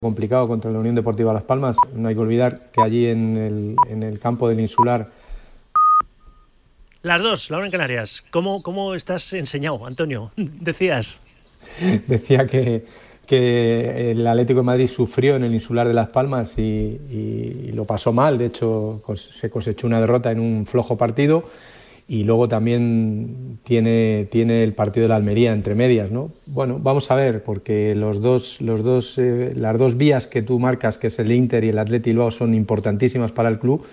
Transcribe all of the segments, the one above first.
complicado contra la Unión Deportiva Las Palmas. No hay que olvidar que allí en el, en el campo del Insular. Las dos, Laura en Canarias. ¿Cómo, ¿Cómo estás enseñado, Antonio? Decías. Decía que, que el Atlético de Madrid sufrió en el Insular de Las Palmas y, y lo pasó mal. De hecho, se cosechó una derrota en un flojo partido y luego también tiene, tiene el partido de la Almería entre medias, ¿no? Bueno, vamos a ver, porque los dos, los dos, eh, las dos vías que tú marcas, que es el Inter y el Atleti Bilbao, son importantísimas para el club,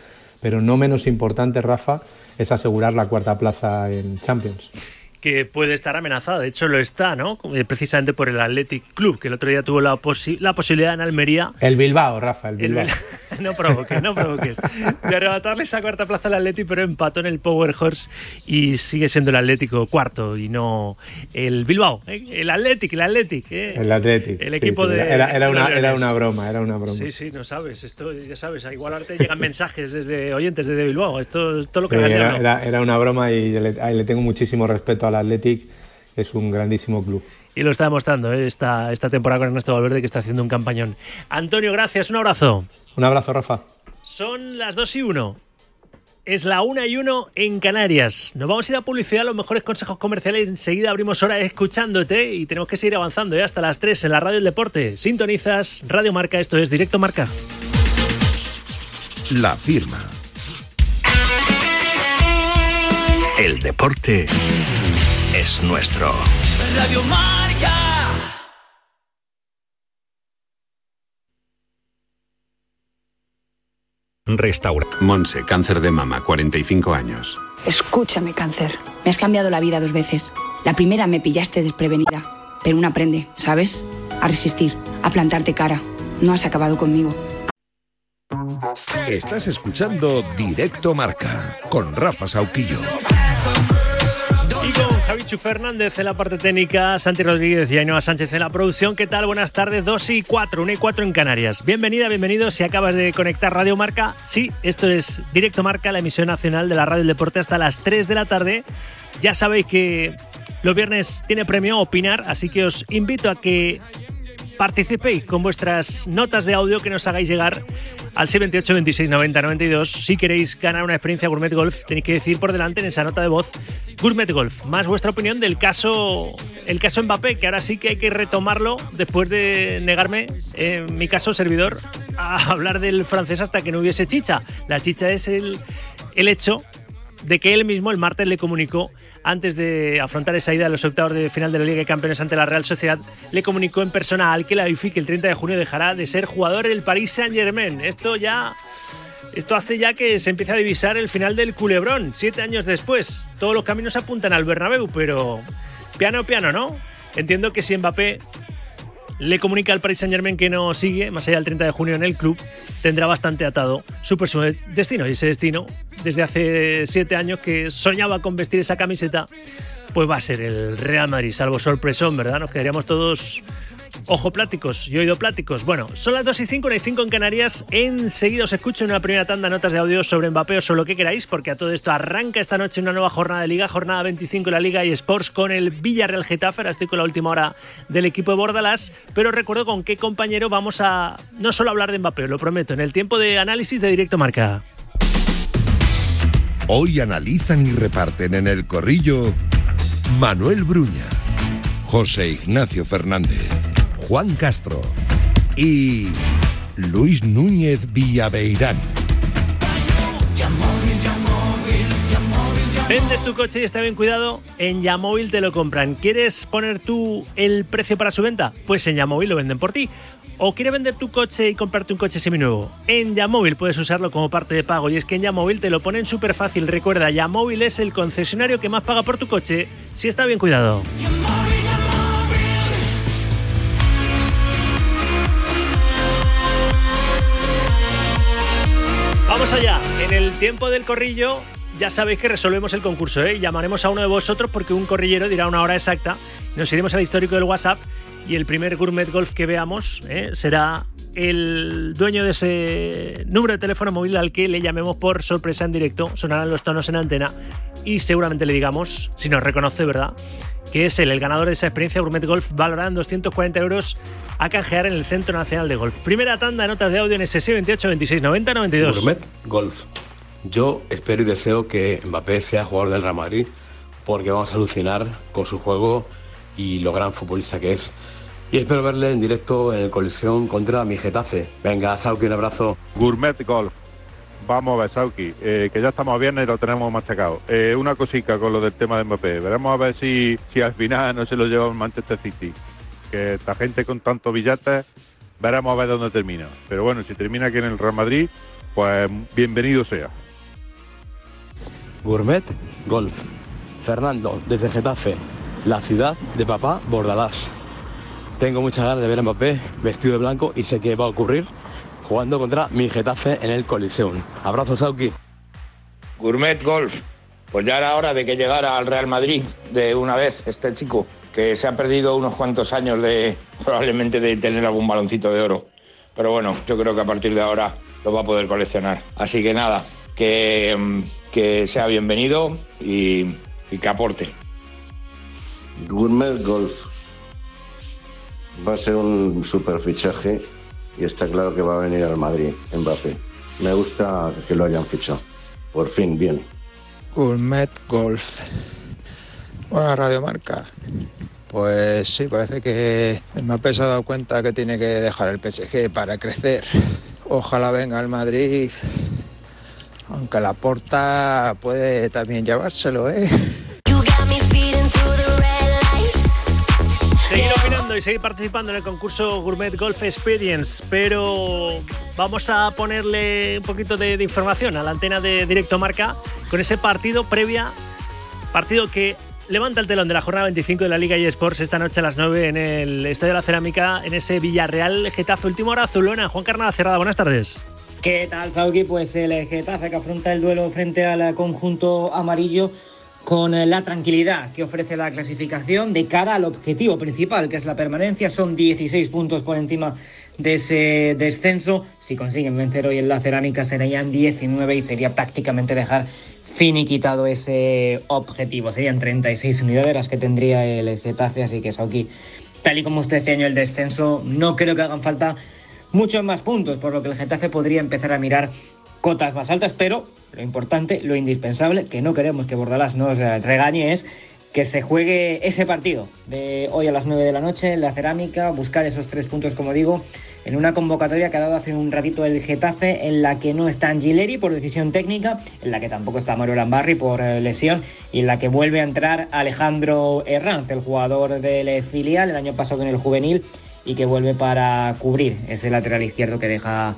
pero no menos importante, Rafa, es asegurar la cuarta plaza en Champions que puede estar amenazada. De hecho, lo está, ¿no? Eh, precisamente por el Athletic Club, que el otro día tuvo la, la posibilidad en Almería. El Bilbao, Rafa, el Bilbao. no provoques, no provoques. De arrebatarle esa cuarta plaza al Athletic, pero empató en el Power Horse y sigue siendo el Atlético cuarto y no el Bilbao. ¿eh? El Athletic, el Athletic. ¿eh? El Athletic. El equipo de. Era, era, una, era, una, broma, era una broma. Sí, sí, no sabes. Esto, ya sabes, igual ahora llegan mensajes desde oyentes desde Bilbao. Esto es todo lo que sí, era, era, una broma y le, le tengo muchísimo respeto al Athletic es un grandísimo club. Y lo está demostrando ¿eh? esta, esta temporada con Ernesto Valverde que está haciendo un campañón. Antonio, gracias, un abrazo. Un abrazo, Rafa. Son las 2 y 1. Es la 1 y 1 en Canarias. Nos vamos a ir a publicidad, los mejores consejos comerciales. Enseguida abrimos hora escuchándote y tenemos que seguir avanzando ¿eh? hasta las 3 en la Radio del Deporte. Sintonizas Radio Marca, esto es Directo Marca. La firma. El deporte es nuestro. Radio Marca. Restaura. Monse, cáncer de mama, 45 años. Escúchame, cáncer. Me has cambiado la vida dos veces. La primera me pillaste desprevenida. Pero uno aprende, ¿sabes? A resistir, a plantarte cara. No has acabado conmigo. Estás escuchando Directo Marca con Rafa Sauquillo. Y con Javichu Fernández en la parte técnica, Santi Rodríguez y Ainhoa Sánchez en la producción. ¿Qué tal? Buenas tardes, 2 y 4, 1 y 4 en Canarias. Bienvenida, bienvenido. Si acabas de conectar Radio Marca, sí, esto es Directo Marca, la emisión nacional de la Radio Deporte hasta las 3 de la tarde. Ya sabéis que los viernes tiene premio Opinar, así que os invito a que participéis con vuestras notas de audio que nos hagáis llegar al 628 26 90 92. Si queréis ganar una experiencia Gourmet Golf, tenéis que decir por delante en esa nota de voz Gourmet Golf. Más vuestra opinión del caso, el caso Mbappé, que ahora sí que hay que retomarlo después de negarme, en mi caso servidor, a hablar del francés hasta que no hubiese chicha. La chicha es el, el hecho de que él mismo el martes le comunicó antes de afrontar esa ida a los octavos de final de la Liga de Campeones ante la Real Sociedad, le comunicó en persona al que la que el 30 de junio dejará de ser jugador del Paris Saint-Germain. Esto ya esto hace ya que se empiece a divisar el final del culebrón, siete años después. Todos los caminos apuntan al Bernabéu, pero piano piano, ¿no? Entiendo que si Mbappé le comunica al Paris Saint Germain que no sigue, más allá del 30 de junio en el club, tendrá bastante atado su próximo destino. Y ese destino, desde hace siete años que soñaba con vestir esa camiseta, pues va a ser el Real Madrid, salvo sorpresón, ¿verdad? Nos quedaríamos todos ojo pláticos y oído pláticos. Bueno, son las 2 y 5, no hay 5 en Canarias. Enseguida os escucho en una primera tanda notas de audio sobre Mbappé o sobre lo que queráis, porque a todo esto arranca esta noche una nueva jornada de Liga, jornada 25 de la Liga y Sports con el Villarreal Getafe. Estoy con la última hora del equipo de Bordalás, pero recuerdo con qué compañero vamos a no solo hablar de Mbappé, lo prometo, en el tiempo de análisis de Directo Marca. Hoy analizan y reparten en el corrillo Manuel Bruña, José Ignacio Fernández. Juan Castro y Luis Núñez Villaveirán. ¿Vendes tu coche y está bien cuidado? En Yamóvil te lo compran. ¿Quieres poner tú el precio para su venta? Pues en Yamóvil lo venden por ti. ¿O quieres vender tu coche y comprarte un coche seminuevo? En Yamóvil puedes usarlo como parte de pago y es que en Yamóvil te lo ponen súper fácil. Recuerda, Yamóvil es el concesionario que más paga por tu coche si está bien cuidado. Vamos allá. En el tiempo del corrillo ya sabéis que resolvemos el concurso. ¿eh? Llamaremos a uno de vosotros porque un corrillero dirá una hora exacta. Nos iremos al histórico del WhatsApp y el primer Gourmet Golf que veamos ¿eh? será el dueño de ese número de teléfono móvil al que le llamemos por sorpresa en directo. Sonarán los tonos en antena y seguramente le digamos, si nos reconoce, ¿verdad? Que es él, el ganador de esa experiencia Gourmet Golf, valorada en 240 euros a canjear en el Centro Nacional de Golf. Primera tanda de notas de audio en SSI 28 26 90 92. Gourmet Golf. Yo espero y deseo que Mbappé sea jugador del Real Madrid porque vamos a alucinar con su juego y lo gran futbolista que es. Y espero verle en directo en el colisión contra mi Getafe. Venga, Sauki, un abrazo. Gourmet Golf. Vamos a ver, Sauki, eh, que ya estamos bien y lo tenemos machacado. Eh, una cosica con lo del tema de Mbappé. Veremos a ver si, si al final no se lo lleva el Manchester City. Que esta gente con tantos billetes, veremos a ver dónde termina. Pero bueno, si termina aquí en el Real Madrid, pues bienvenido sea. Gourmet Golf. Fernando, desde Getafe, la ciudad de papá Bordalás. Tengo muchas ganas de ver a Mbappé vestido de blanco y sé que va a ocurrir jugando contra mi Getafe en el Coliseum. Abrazo, Sauki. Gourmet Golf. Pues ya era hora de que llegara al Real Madrid de una vez este chico, que se ha perdido unos cuantos años de probablemente de tener algún baloncito de oro. Pero bueno, yo creo que a partir de ahora lo va a poder coleccionar. Así que nada, que, mm, que sea bienvenido y, y que aporte. Gourmet Golf va a ser un super fichaje y está claro que va a venir al Madrid, Mbappé. Me gusta que lo hayan fichado. Por fin viene. Gourmet Golf. Buena radiomarca. Pues sí, parece que Mbappé se ha dado cuenta que tiene que dejar el PSG para crecer. Ojalá venga al Madrid. Aunque la porta puede también llevárselo, ¿eh? Y seguir participando en el concurso Gourmet Golf Experience, pero vamos a ponerle un poquito de, de información a la antena de Directo Marca con ese partido previa, partido que levanta el telón de la jornada 25 de la Liga eSports esta noche a las 9 en el Estadio de la Cerámica, en ese Villarreal Getafe, última hora azulona. Juan Carnada Cerrada, buenas tardes. ¿Qué tal, Sauki? Pues el Getafe que afronta el duelo frente al conjunto amarillo con la tranquilidad que ofrece la clasificación de cara al objetivo principal, que es la permanencia. Son 16 puntos por encima de ese descenso. Si consiguen vencer hoy en la cerámica serían 19 y sería prácticamente dejar finiquitado ese objetivo. Serían 36 unidades las que tendría el Getafe, así que Sauki, tal y como usted este año el descenso, no creo que hagan falta muchos más puntos, por lo que el Getafe podría empezar a mirar cotas más altas, pero lo importante, lo indispensable, que no queremos que Bordalás nos regañe es que se juegue ese partido de hoy a las 9 de la noche en la cerámica, buscar esos tres puntos, como digo, en una convocatoria que ha dado hace un ratito el Getafe, en la que no está Angileri por decisión técnica, en la que tampoco está Mario Lambarri por eh, lesión, y en la que vuelve a entrar Alejandro Herranz, el jugador del filial, el año pasado en el juvenil, y que vuelve para cubrir ese lateral izquierdo que deja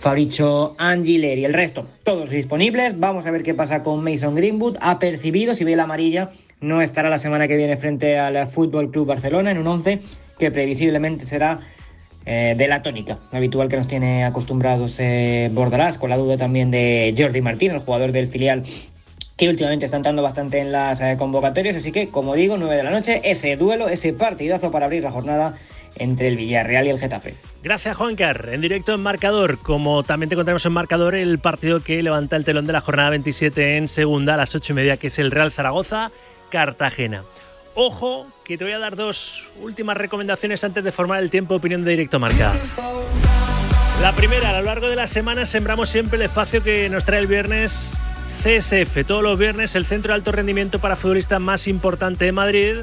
Fabricio Angileri. El resto, todos disponibles. Vamos a ver qué pasa con Mason Greenwood. Ha percibido, si ve la amarilla, no estará la semana que viene frente al Fútbol Club Barcelona en un 11 que previsiblemente será eh, de la tónica habitual que nos tiene acostumbrados eh, Bordalás, con la duda también de Jordi Martín, el jugador del filial que últimamente está entrando bastante en las eh, convocatorias. Así que, como digo, 9 de la noche, ese duelo, ese partidazo para abrir la jornada entre el Villarreal y el Getafe. Gracias, Juancar. En directo en marcador, como también te encontramos en marcador, el partido que levanta el telón de la jornada 27 en segunda a las 8 y media, que es el Real Zaragoza-Cartagena. Ojo, que te voy a dar dos últimas recomendaciones antes de formar el tiempo opinión de directo marca. La primera, a lo largo de la semana sembramos siempre el espacio que nos trae el viernes CSF. Todos los viernes el centro de alto rendimiento para futbolistas más importante de Madrid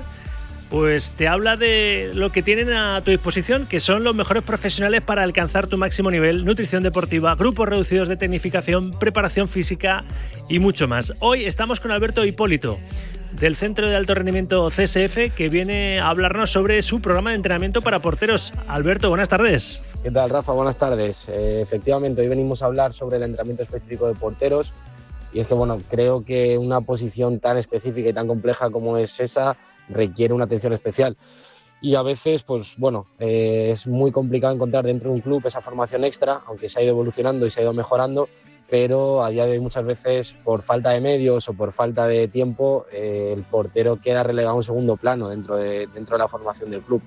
pues te habla de lo que tienen a tu disposición, que son los mejores profesionales para alcanzar tu máximo nivel, nutrición deportiva, grupos reducidos de tecnificación, preparación física y mucho más. Hoy estamos con Alberto Hipólito del Centro de Alto Rendimiento CSF que viene a hablarnos sobre su programa de entrenamiento para porteros. Alberto, buenas tardes. ¿Qué tal, Rafa? Buenas tardes. Eh, efectivamente, hoy venimos a hablar sobre el entrenamiento específico de porteros y es que, bueno, creo que una posición tan específica y tan compleja como es esa requiere una atención especial. Y a veces, pues bueno, eh, es muy complicado encontrar dentro de un club esa formación extra, aunque se ha ido evolucionando y se ha ido mejorando, pero a día de hoy muchas veces por falta de medios o por falta de tiempo eh, el portero queda relegado a un segundo plano dentro de, dentro de la formación del club.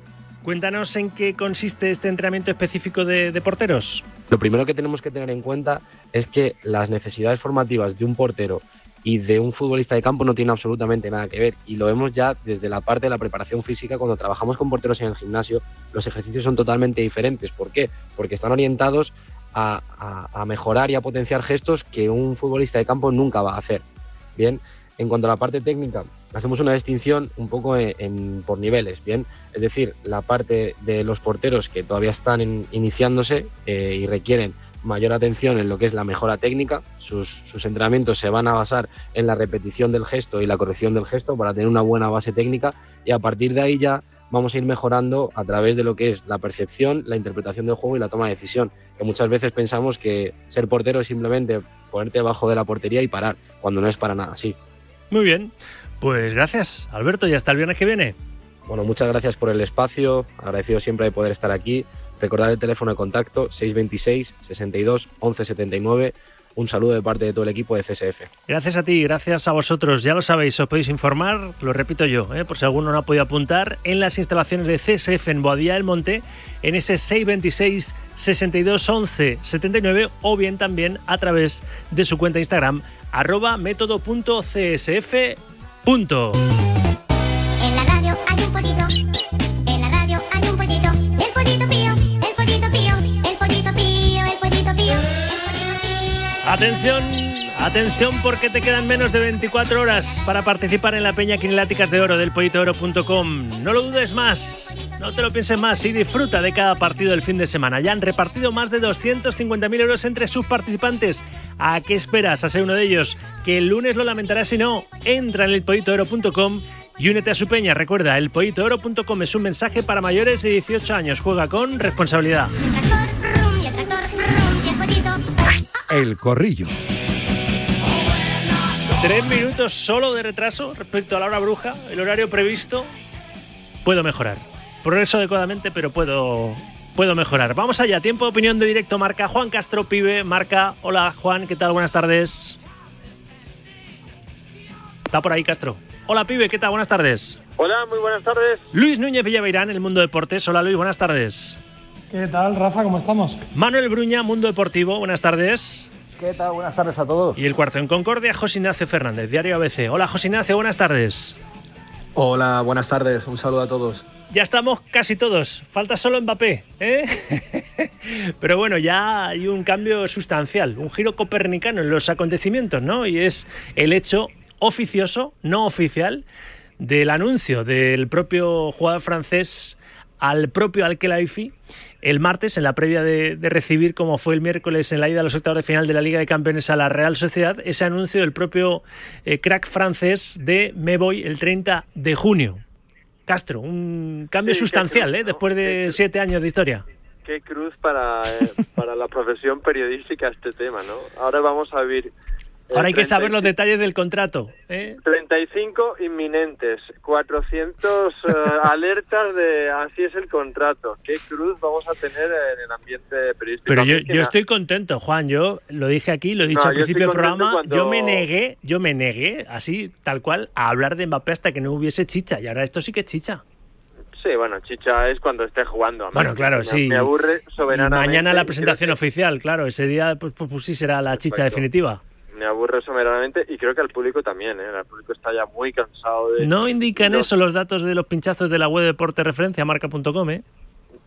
Cuéntanos en qué consiste este entrenamiento específico de, de, porteros. Lo primero que tenemos que tener en cuenta es que las necesidades formativas de un portero y de un futbolista de campo no tiene absolutamente nada que ver. Y lo vemos ya desde la parte de la preparación física, cuando trabajamos con porteros en el gimnasio, los ejercicios son totalmente diferentes. ¿Por qué? Porque están orientados a, mejorar y a potenciar gestos que un futbolista de campo nunca va a hacer. Bien, en cuanto a la parte técnica, hacemos una distinción un poco por niveles, ¿bien? Es decir, la parte de los porteros que todavía están iniciándose eh, y requieren mayor atención en lo que es la mejora técnica. Sus, entrenamientos se van a basar en la repetición del gesto y la corrección del gesto para tener una buena base técnica y a partir de ahí ya vamos a ir mejorando a través de lo que es la percepción, la interpretación del juego y la toma de decisión. Que muchas veces pensamos que ser portero es simplemente ponerte debajo de la portería y parar, cuando no es para nada así. Muy bien, pues gracias Alberto y hasta el viernes que viene. Bueno, muchas gracias por el espacio, agradecido siempre de poder estar aquí Recordar el teléfono de contacto 626 62 11 79. Un saludo de parte de todo el equipo de CSF. Gracias a ti, gracias a vosotros. Ya lo sabéis, os podéis informar, lo repito yo, ¿eh? por si alguno no ha podido apuntar, en las instalaciones de CSF en Boadilla del Monte, en ese 626 62 11 79 o bien también a través de su cuenta Instagram arroba método.csf. En la radio hay un poquito Atención, atención porque te quedan menos de 24 horas para participar en la Peña Quineláticas de Oro del pollitooro.com. No lo dudes más, no te lo pienses más y disfruta de cada partido del fin de semana. Ya han repartido más de 250.000 euros entre sus participantes. ¿A qué esperas a ser uno de ellos? Que el lunes lo lamentarás si no. Entra en el pollitooro.com y únete a su peña. Recuerda, el pollitooro.com es un mensaje para mayores de 18 años. Juega con responsabilidad. El Corrillo. Tres minutos solo de retraso respecto a la hora bruja, el horario previsto. Puedo mejorar. Progreso adecuadamente, pero puedo, puedo mejorar. Vamos allá. Tiempo de opinión de directo. Marca Juan Castro Pibe. Marca. Hola Juan, ¿qué tal? Buenas tardes. Está por ahí Castro. Hola Pibe, ¿qué tal? Buenas tardes. Hola, muy buenas tardes. Luis Núñez Villaveirán, El Mundo Deportes. Hola Luis, buenas tardes. ¿Qué tal, Rafa? ¿Cómo estamos? Manuel Bruña, Mundo Deportivo, buenas tardes. ¿Qué tal? Buenas tardes a todos. Y el cuarto en Concordia, José Ignacio Fernández, Diario ABC. Hola, José Ignacio, buenas tardes. Hola, buenas tardes. Un saludo a todos. Ya estamos casi todos. Falta solo Mbappé, ¿eh? Pero bueno, ya hay un cambio sustancial, un giro copernicano en los acontecimientos, ¿no? Y es el hecho oficioso, no oficial, del anuncio del propio jugador francés al propio Al-Khelaifi el martes, en la previa de, recibir, como fue el miércoles en la ida a los octavos de final de la Liga de Campeones a la Real Sociedad, ese anuncio del propio eh, crack francés de me voy el 30 de junio. Castro, un cambio sustancial, ¿eh? después de siete años de historia. Qué cruz para, eh, para la profesión periodística este tema, ¿no? Ahora vamos a vivir Ahora hay que saber los detalles del contrato. ¿eh? 35 inminentes, 400 eh, alertas de así es el contrato. ¿Qué cruz vamos a tener en el ambiente periodístico? Pero yo, yo estoy contento, Juan. Yo lo dije aquí, lo he dicho al principio del programa. Yo me negué, yo me negué, así, tal cual, a hablar de Mbappé hasta que no hubiese chicha. Y ahora esto sí que es chicha. Sí, bueno, chicha es cuando esté jugando. Bueno, claro, sí. Me aburre soberanamente. Mañana la presentación oficial, claro. Ese día, pues, pues, pues sí será la chicha definitiva me aburre someramente y creo que al público también, ¿eh? El público está ya muy cansado de... No indican eso los datos de los pinchazos de la web de deporte referencia, marca.com, ¿eh?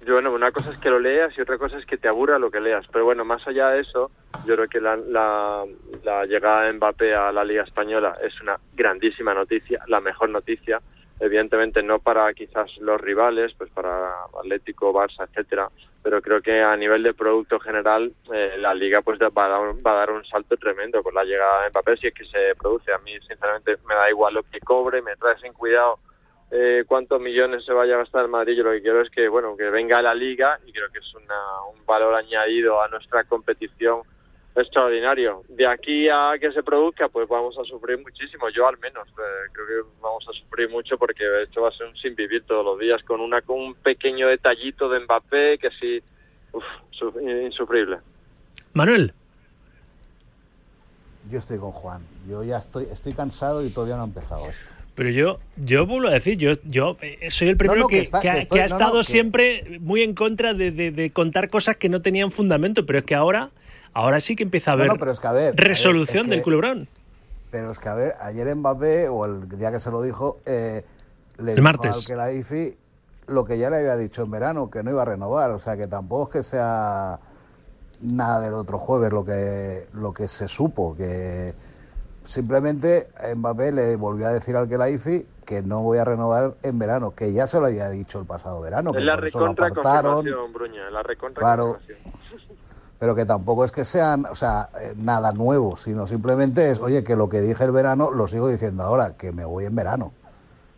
Bueno, una cosa es que lo leas y otra cosa es que te aburra lo que leas. Pero bueno, más allá de eso, yo creo que la, la, la llegada de Mbappé a la Liga Española es una grandísima noticia, la mejor noticia evidentemente no para quizás los rivales, pues para Atlético, Barça, etcétera, pero creo que a nivel de producto general eh, la liga pues va a, dar, va a, dar, un salto tremendo con la llegada de Mbappé si es que se produce. A mí sinceramente me da igual lo que cobre, me trae sin cuidado eh, cuántos millones se vaya a gastar en Madrid. Yo lo que quiero es que bueno que venga la liga y creo que es una, un valor añadido a nuestra competición extraordinario. De aquí a que se produzca, pues vamos a sufrir muchísimo, yo al menos. Eh, creo que vamos a sufrir mucho porque esto va a ser un sin vivir todos los días con, una, con un pequeño detallito de Mbappé que sí, uf, insufrible. Manuel. Yo estoy con Juan. Yo ya estoy, estoy cansado y todavía no ha empezado esto. Pero yo, yo vuelvo a decir, yo, yo eh, soy el primero que, ha, estado siempre muy en contra de, de, contar cosas que no tenían fundamento, pero es que ahora Ahora sí que empieza a haber, resolución del culebrón. Pero es que, a ver, ayer Mbappé, o el día que se lo dijo, eh, le El dijo martes. al que la IFI lo que ya le había dicho en verano, que no iba a renovar. O sea, que tampoco es que sea nada del otro jueves lo que, lo que se supo, que simplemente Mbappé le volvió a decir al que la IFI que no voy a renovar en verano, que ya se lo había dicho el pasado verano, que es la apartaron. Bruña, la recontra Claro. Pero que tampoco es que sean, o sea, eh, nada nuevo, sino simplemente es, oye, que lo que dije el verano lo sigo diciendo ahora, que me voy en verano,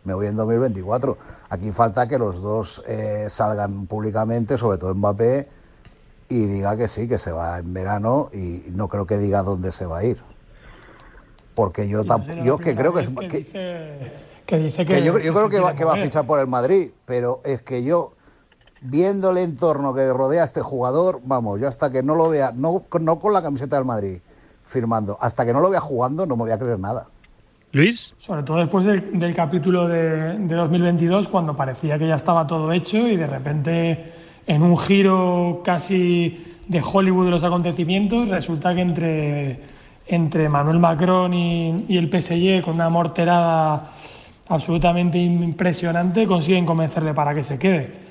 me voy en 2024. Aquí falta que los dos eh, salgan públicamente, sobre todo Mbappé, y diga que sí, que se va en verano y no creo que diga dónde se va a ir. Porque yo tampoco, yo que creo que es... que, que- dice, que dice que, que yo, yo creo va, que va a fichar por el Madrid, pero es que yo, viendo el entorno que rodea a este jugador, vamos, yo hasta que no lo vea, no, no con la camiseta del Madrid firmando, hasta que no lo vea jugando, no me voy a creer nada. Luis. Sobre todo después del, del capítulo de, de 2022, cuando parecía que ya estaba todo hecho y de repente, en un giro casi de Hollywood de los acontecimientos, resulta que entre, entre Manuel Macron y, y el PSG, con una morterada absolutamente impresionante, consiguen convencerle para que se quede.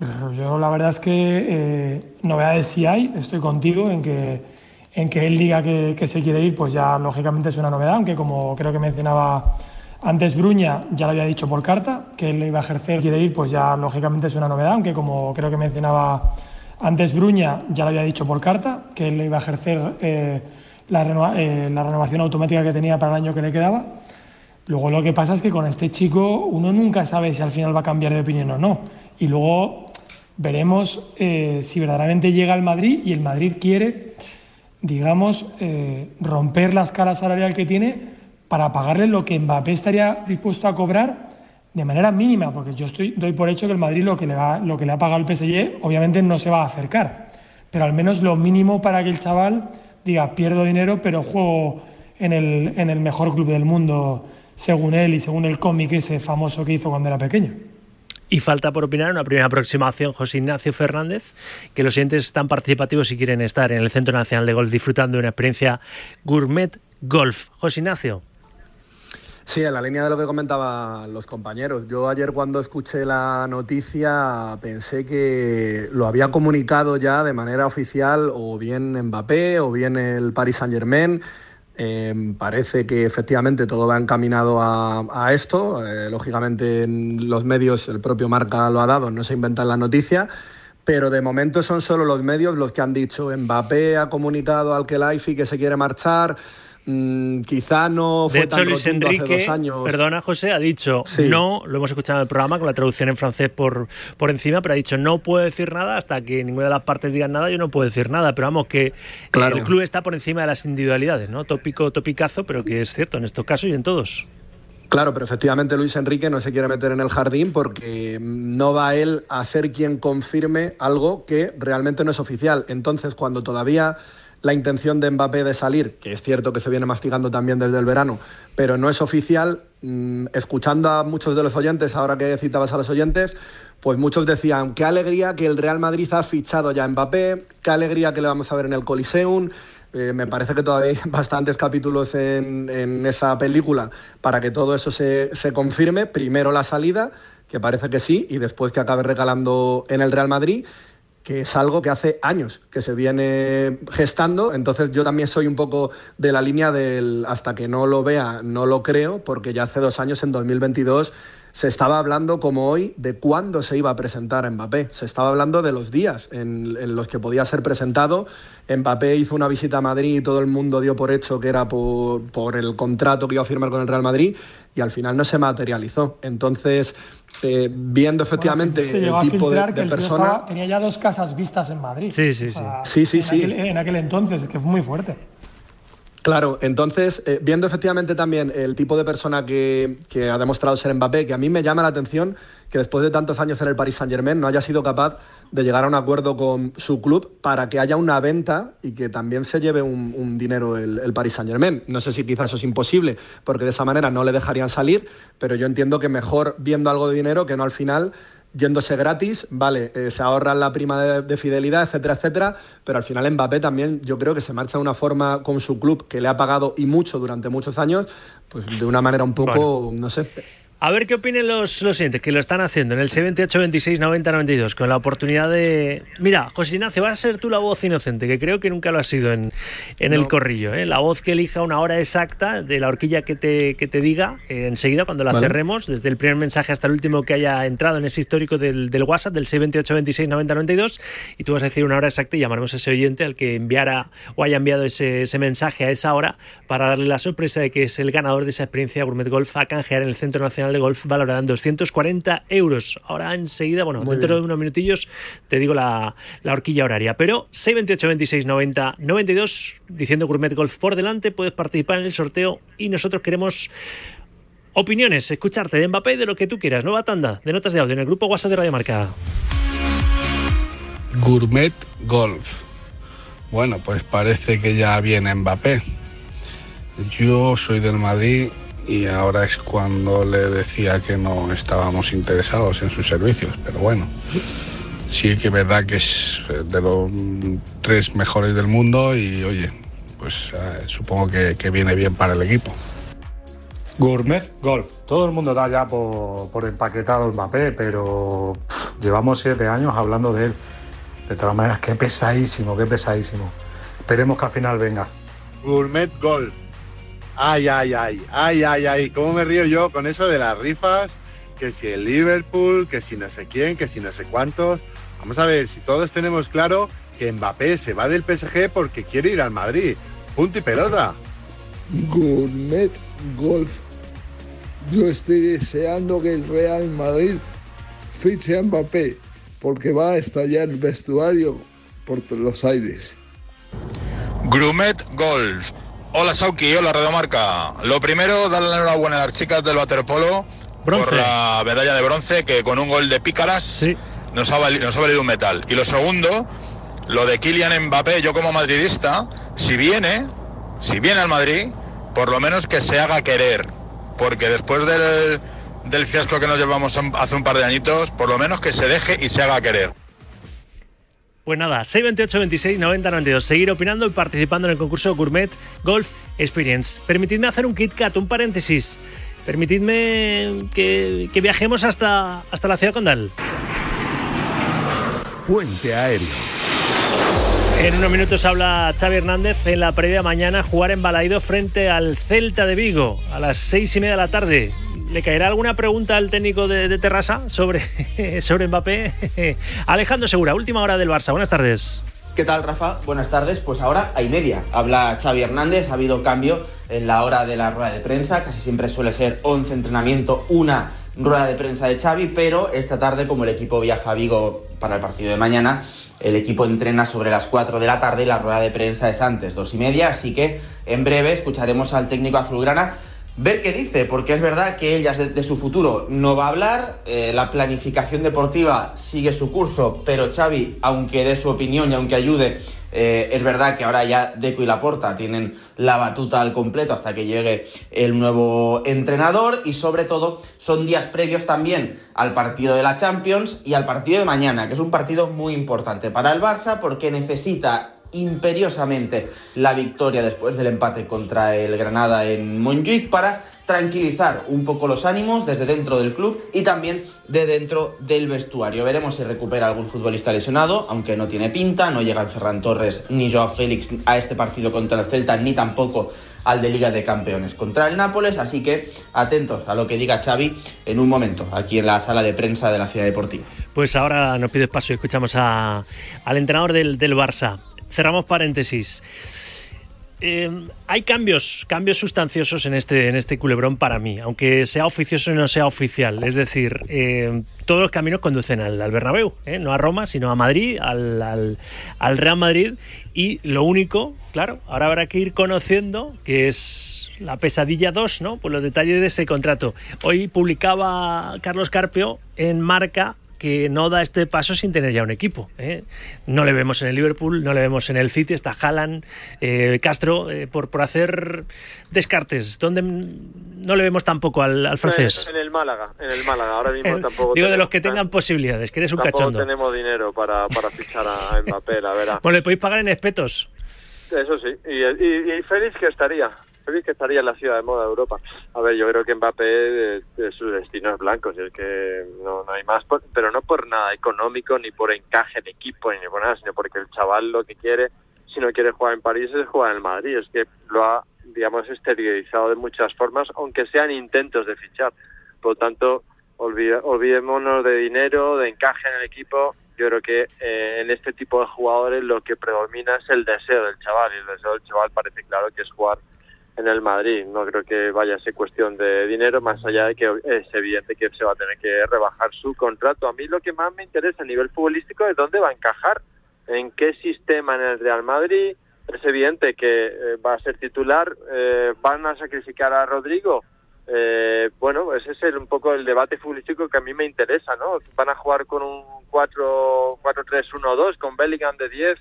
Pero Yo la verdad es que eh, novedades sí hay, estoy contigo en que, en que él diga que, que se quiere ir, pues ya lógicamente es una novedad, aunque como creo que mencionaba antes Bruña, ya lo había dicho por carta, que él iba a ejercer, quiere ir, pues ya lógicamente es una novedad, aunque como creo que mencionaba antes Bruña, ya lo había dicho por carta, que él iba a ejercer eh, la, renova- eh, la renovación automática que tenía para el año que le quedaba. Luego lo que pasa es que con este chico uno nunca sabe si al final va a cambiar de opinión o no. Y luego veremos eh, si verdaderamente llega al Madrid y el Madrid quiere, digamos, eh, romper la escala salarial que tiene para pagarle lo que Mbappé estaría dispuesto a cobrar de manera mínima, porque yo doy por hecho que el Madrid lo que, le va, lo que le ha pagado el PSG obviamente no se va a acercar, pero al menos lo mínimo para que el chaval diga, pierdo dinero, pero juego en el mejor club del mundo, según él y según el cómic ese famoso que hizo cuando era pequeño. Y falta por opinar una primera aproximación, José Ignacio Fernández, que los siguientes están participativos y quieren estar en el Centro Nacional de Golf disfrutando de una experiencia gourmet golf. José Ignacio. Sí, en la línea de lo que comentaban los compañeros. Yo ayer cuando escuché la noticia pensé que lo había comunicado ya de manera oficial o bien Mbappé o bien el Paris Saint Germain. Eh, parece que efectivamente todo va encaminado a, esto. Eh, lógicamente en los medios, el propio Marca lo ha dado, no se inventan la noticia. Pero de momento son solo los medios los que han dicho Mbappé ha comunicado al Kelaifi que se quiere marchar. Mm, quizá no fue De hecho, tan Luis hace Enrique, dos años. perdona José, ha dicho Sí. no, lo hemos escuchado en el programa con la traducción en francés por, por encima, pero ha dicho no puedo decir nada hasta que ninguna de las partes digan nada, yo no puedo decir nada, pero vamos, que Claro. el club está por encima de las individualidades, ¿no? Tópico, topicazo, pero que es cierto en estos casos y en todos. Claro, pero efectivamente Luis Enrique no se quiere meter en el jardín porque no va él a ser quien confirme algo que realmente no es oficial. Entonces, cuando todavía la intención de Mbappé de salir, que es cierto que se viene masticando también desde el verano, pero no es oficial, mm, escuchando a muchos de los oyentes, ahora que citabas a los oyentes, pues muchos decían, qué alegría que el Real Madrid ha fichado ya a Mbappé, qué alegría que le vamos a ver en el Coliseum. Eh, me parece que todavía hay bastantes capítulos en, en esa película para que todo eso se, se confirme. Primero la salida, que parece que sí, y después que acabe recalando en el Real Madrid que es algo que hace años que se viene gestando, entonces yo también soy un poco de la línea del hasta que no lo vea, no lo creo, porque ya hace dos años, en 2022, se estaba hablando como hoy de cuándo se iba a presentar a Mbappé, se estaba hablando de los días en, los que podía ser presentado, Mbappé hizo una visita a Madrid y todo el mundo dio por hecho que era por, por el contrato que iba a firmar con el Real Madrid y al final no se materializó, entonces... eh, viendo efectivamente se llegó el a tipo de, filtrar de que el tío persona. estaba- tenía ya dos casas vistas en Madrid. Sí, sí, O sea, sí. Sí, sí, en sí. aquel- en aquel entonces, es que fue muy fuerte. Claro, entonces, eh, viendo efectivamente también el tipo de persona que, ha demostrado ser Mbappé, que a mí me llama la atención que después de tantos años en el Paris Saint Germain no haya sido capaz de llegar a un acuerdo con su club para que haya una venta y que también se lleve un, dinero el, el Paris Saint Germain. No sé si quizás eso es imposible, porque de esa manera no le dejarían salir, pero yo entiendo que mejor viendo algo de dinero que no al final yéndose gratis, vale, eh, se ahorran la prima de, fidelidad, etcétera, etcétera, pero al final Mbappé también yo creo que se marcha de una forma con su club que le ha pagado y mucho durante muchos años, pues de una manera un poco, no sé, a ver qué opinen los, los siguientes, que lo están haciendo en el 78 26 90 92, con la oportunidad de. Mira, José Ignacio, vas a ser tú la voz inocente, que creo que nunca lo has sido en, en el corrillo. ¿eh? La voz que elija una hora exacta de la horquilla que te, que te diga eh, enseguida, cuando la cerremos, desde el primer mensaje hasta el último que haya entrado en ese histórico del, del WhatsApp, del 628 26 90 92, y tú vas a decir una hora exacta y llamaremos a ese oyente al que enviara o haya enviado ese, ese mensaje a esa hora para darle la sorpresa de que es el ganador de esa experiencia Gourmet Golf a canjear en el Centro Nacional de golf valorada en 240 euros. Ahora enseguida, bueno, dentro de unos minutillos te digo la, horquilla horaria. Pero 628 26 90 92, diciendo Gourmet Golf por delante, puedes participar en el sorteo y nosotros queremos opiniones, escucharte de Mbappé de lo que tú quieras. Nueva tanda de notas de audio en el grupo WhatsApp de Radio Marca. Gourmet Golf. Bueno, pues parece que ya viene Mbappé. Yo soy del Madrid y ahora es cuando le decía que no estábamos interesados en sus servicios. Pero bueno, sí que es verdad que es de los tres mejores del mundo y oye, pues eh, supongo que, viene bien para el equipo. Gourmet Golf. Todo el mundo da ya por, empaquetado el Mbappé, pero llevamos siete años hablando de él. De todas maneras, qué pesadísimo, qué pesadísimo. Esperemos que al final venga. Gourmet Golf Ay, ay, ay, ay, ay, ay, cómo me río yo con eso de las rifas, que si el Liverpool, que si no sé quién, que si no sé cuántos. Vamos a ver, si todos tenemos claro que Mbappé se va del PSG porque quiere ir al Madrid. Punto y pelota. Gourmet Golf. Yo estoy deseando que el Real Madrid fiche a Mbappé porque va a estallar el vestuario por los aires. Grumet Golf. Hola Sauki, hola Marca. Lo primero, darle la enhorabuena a las chicas del waterpolo por la medalla de bronce que con un gol de pícaras nos, ha valido, nos ha valido un metal. Y lo segundo, lo de Kylian Mbappé, yo como madridista, si viene, si viene al Madrid, por lo menos que se haga querer. Porque después del, del fiasco que nos llevamos hace un par de añitos, por lo menos que se deje y se haga querer. Pues nada, 628 26 90 92. Seguir opinando y participando en el concurso Gourmet Golf Experience. Permitidme hacer un KitKat, un paréntesis. Permitidme que, viajemos hasta, hasta la ciudad condal. Puente aéreo. En unos minutos habla Xavi Hernández en la previa mañana jugar en Balaido frente al Celta de Vigo a las seis y media de la tarde. ¿Le caerá alguna pregunta al técnico de, Terrassa sobre, sobre Mbappé? Alejandro Segura, última hora del Barça. Buenas tardes. ¿Qué tal, Rafa? Buenas tardes. Pues ahora hay media. Habla Xavi Hernández. Ha habido cambio en la hora de la rueda de prensa. Casi siempre suele ser 11 entrenamiento, una rueda de prensa de Xavi, pero esta tarde, como el equipo viaja a Vigo para el partido de mañana, el equipo entrena sobre las 4 de la tarde y la rueda de prensa es antes, dos y media. Así que en breve escucharemos al técnico azulgrana ver qué dice, porque es verdad que ella de, su futuro no va a hablar, eh, la planificación deportiva sigue su curso, pero Xavi, aunque dé su opinión y aunque ayude, eh, es verdad que ahora ya Deco y Laporta tienen la batuta al completo hasta que llegue el nuevo entrenador y sobre todo son días previos también al partido de la Champions y al partido de mañana, que es un partido muy importante para el Barça porque necesita imperiosamente la victoria después del empate contra el Granada en Montjuic para tranquilizar un poco los ánimos desde dentro del club y también de dentro del vestuario. Veremos si recupera algún futbolista lesionado, aunque no tiene pinta, no llegan Ferran Torres ni Joao Félix a este partido contra el Celta, ni tampoco al de Liga de Campeones contra el Nápoles, así que atentos a lo que diga Xavi en un momento, aquí en la sala de prensa de la Ciudad Deportiva. Pues ahora nos pide paso y escuchamos al entrenador del, del Barça, cerramos paréntesis. Eh, hay cambios, cambios sustanciosos en este, en este culebrón para mí, aunque sea oficioso y no sea oficial. Es decir, eh, todos los caminos conducen al, al Bernabéu, ¿eh? no a Roma, sino a Madrid, al, al, Real Madrid. Y lo único, claro, ahora habrá que ir conociendo que es la pesadilla 2, ¿no? Por los detalles de ese contrato. Hoy publicaba Carlos Carpio en Marca que no da este paso sin tener ya un equipo. ¿eh? No le vemos en el Liverpool, no le vemos en el City, está Haaland, eh, Castro, eh, por, por hacer descartes. ¿Dónde no le vemos tampoco al, francés? En el Málaga, en el Málaga. Ahora mismo tampoco. Digo de los que tengan posibilidades, que eres un cachondo. No tenemos dinero para, para fichar a Mbappé, la verdad. Bueno, le podéis pagar en espetos. Eso sí, y, y, y feliz que estaría que estaría la ciudad de moda de Europa. A ver, yo creo que Mbappé su destino es blanco, si es que no, no hay más, pero no por nada económico, ni por encaje de equipo, ni por nada, sino porque el chaval lo que quiere, si no quiere jugar en París, es jugar en Madrid. Es que lo ha, digamos, esterilizado de muchas formas, aunque sean intentos de fichar. Por lo tanto, olvidémonos de dinero, de encaje en el equipo. Yo creo que eh, en este tipo de jugadores lo que predomina es el deseo del chaval, y el deseo del chaval parece claro que es jugar en el Madrid. No creo que vaya a ser cuestión de dinero, más allá de que es evidente que se va a tener que rebajar su contrato. A mí lo que más me interesa a nivel futbolístico es dónde va a encajar, en qué sistema en el Real Madrid. Es evidente que eh, va a ser titular. Eh, ¿Van a sacrificar a Rodrigo? Eh, bueno, ese es un poco el debate futbolístico que a mí me interesa, ¿no? ¿Van a jugar con un 4-3-1-2, con Bellingham de 10,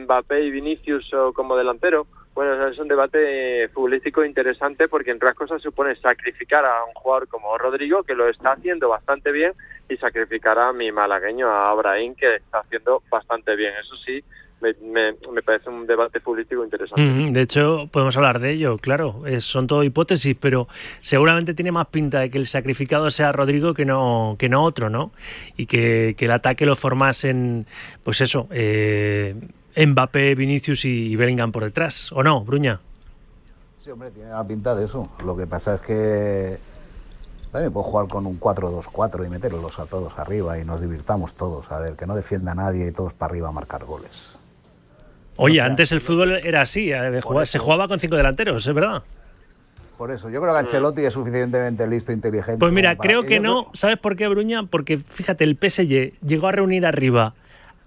Mbappé y Vinicius como delantero? Bueno, es un debate futbolístico interesante porque en otras cosas supone sacrificar a un jugador como Rodrigo, que lo está haciendo bastante bien, y sacrificar a mi malagueño, a Abraham, que está haciendo bastante bien. Eso sí, me, parece un debate futbolístico interesante. de hecho, podemos hablar de ello, claro, son todo hipótesis, pero seguramente tiene más pinta de que el sacrificado sea Rodrigo que no, que no otro, ¿no? Y que, que el ataque lo formasen, pues eso, eh, Mbappé, Vinicius y Bellingham por detrás, ¿o no, Bruña? Sí, hombre, tiene la pinta de eso. Lo que pasa es que también puedo jugar con un 4-2-4 y meterlos a todos arriba y nos divirtamos todos. A ver, que no defienda a nadie y todos para arriba a marcar goles. Oye, antes el fútbol era así, eh, se jugaba con cinco delanteros, es verdad. Por eso, yo creo que Ancelotti es suficientemente listo e inteligente. Pues mira, creo que no. ¿Sabes por qué, Bruña? Porque fíjate, el PSG llegó a reunir arriba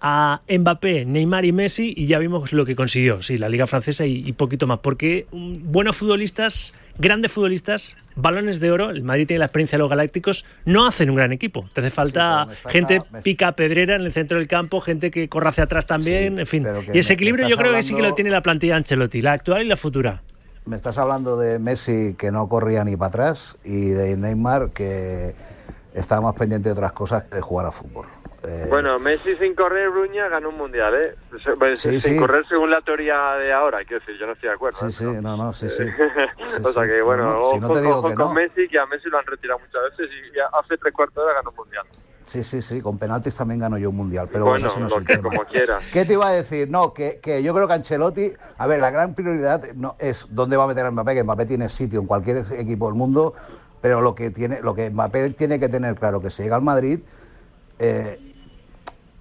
a Mbappé, Neymar y Messi y ya vimos lo que consiguió, sí, la Liga Francesa y, poquito más. Porque mm, buenos futbolistas, grandes futbolistas, balones de oro, el Madrid tiene la experiencia de los Galácticos, no hacen un gran equipo. Te hace falta gente pica pedrera en el centro del campo, gente que corra hacia atrás también, en fin. Y ese equilibrio yo creo que sí que lo tiene la plantilla Ancelotti, la actual y la futura. Me estás hablando de Messi que no corría ni para atrás y de Neymar que estaba más pendiente de otras cosas que de jugar a fútbol. Eh, bueno, Messi sin correr, Bruña ganó un mundial, ¿eh? sin correr según la teoría de ahora, quiero decir, yo no estoy de acuerdo. Sí, ¿eh? sí, no, no, sí, sí. o sea que, bueno, ojo, con Messi, que a Messi lo han retirado muchas veces y hace tres cuartos de hora ganó un mundial. Sí, sí, sí, con penaltis también ganó yo un mundial, pero bueno, eso no es como quiera. ¿Qué te iba a decir? No, que, que, yo creo que Ancelotti, a ver, la gran prioridad no es dónde va a meter a Mbappé, que Mbappé tiene sitio en cualquier equipo del mundo, pero lo que tiene, lo que Mbappé tiene que tener claro que si llega al Madrid, eh,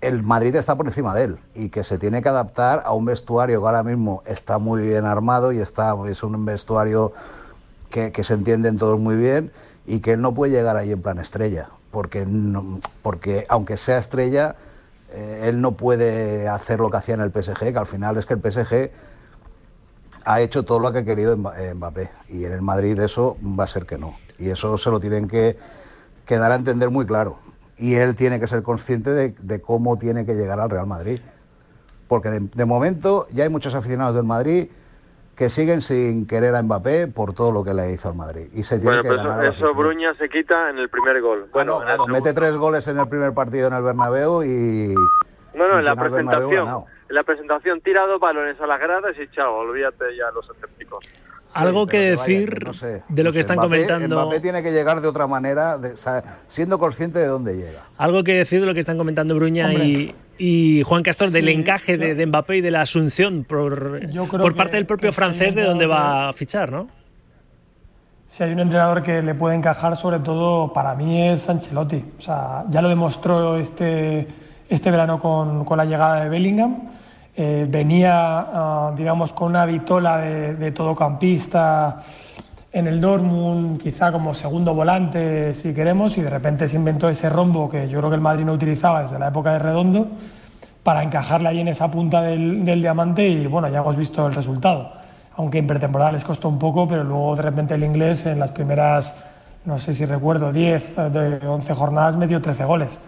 el Madrid está por encima de él y que se tiene que adaptar a un vestuario que ahora mismo está muy bien armado y está, es un vestuario que, se entienden todos muy bien y que él no puede llegar ahí en plan estrella, porque, porque aunque sea estrella, eh, él no puede hacer lo que hacía en el PSG, que al final es que el PSG ha hecho todo lo que ha querido Mbappé y en el Madrid eso va a ser que no. Y eso se lo tienen que, que dar a entender muy claro y él tiene que ser consciente de, cómo tiene que llegar al Real Madrid. Porque de, momento ya hay muchos aficionados del Madrid que siguen sin querer a Mbappé por todo lo que le hizo al Madrid. Y se tiene bueno, que ganar eso, Bruña se quita en el primer gol. Bueno, mete tres goles en el primer partido en el Bernabéu y... No, no, en la presentación. En la presentación tira dos balones a las gradas y chao, olvídate ya los escépticos. Algo que decir de lo que están comentando. Mbappé tiene que llegar de otra manera, siendo consciente de dónde llega. Algo que decir de lo que están comentando Bruña y, Juan Castor, del encaje de, Mbappé y de la asunción por, por parte del propio francés de dónde va a fichar, ¿no? Si hay un entrenador que le puede encajar, sobre todo para mí es Ancelotti. O sea, ya lo demostró este, este verano con, con la llegada de Bellingham eh, venía, ah, digamos, con una vitola de, de, todocampista en el Dortmund, quizá como segundo volante, si queremos, y de repente se inventó ese rombo que yo creo que el Madrid no utilizaba desde la época de Redondo para encajarle ahí en esa punta del, diamante y bueno, ya hemos visto el resultado. Aunque en pretemporada les costó un poco, pero luego de repente el inglés en las primeras, no sé si recuerdo, 10 de 11 jornadas metió 13 goles.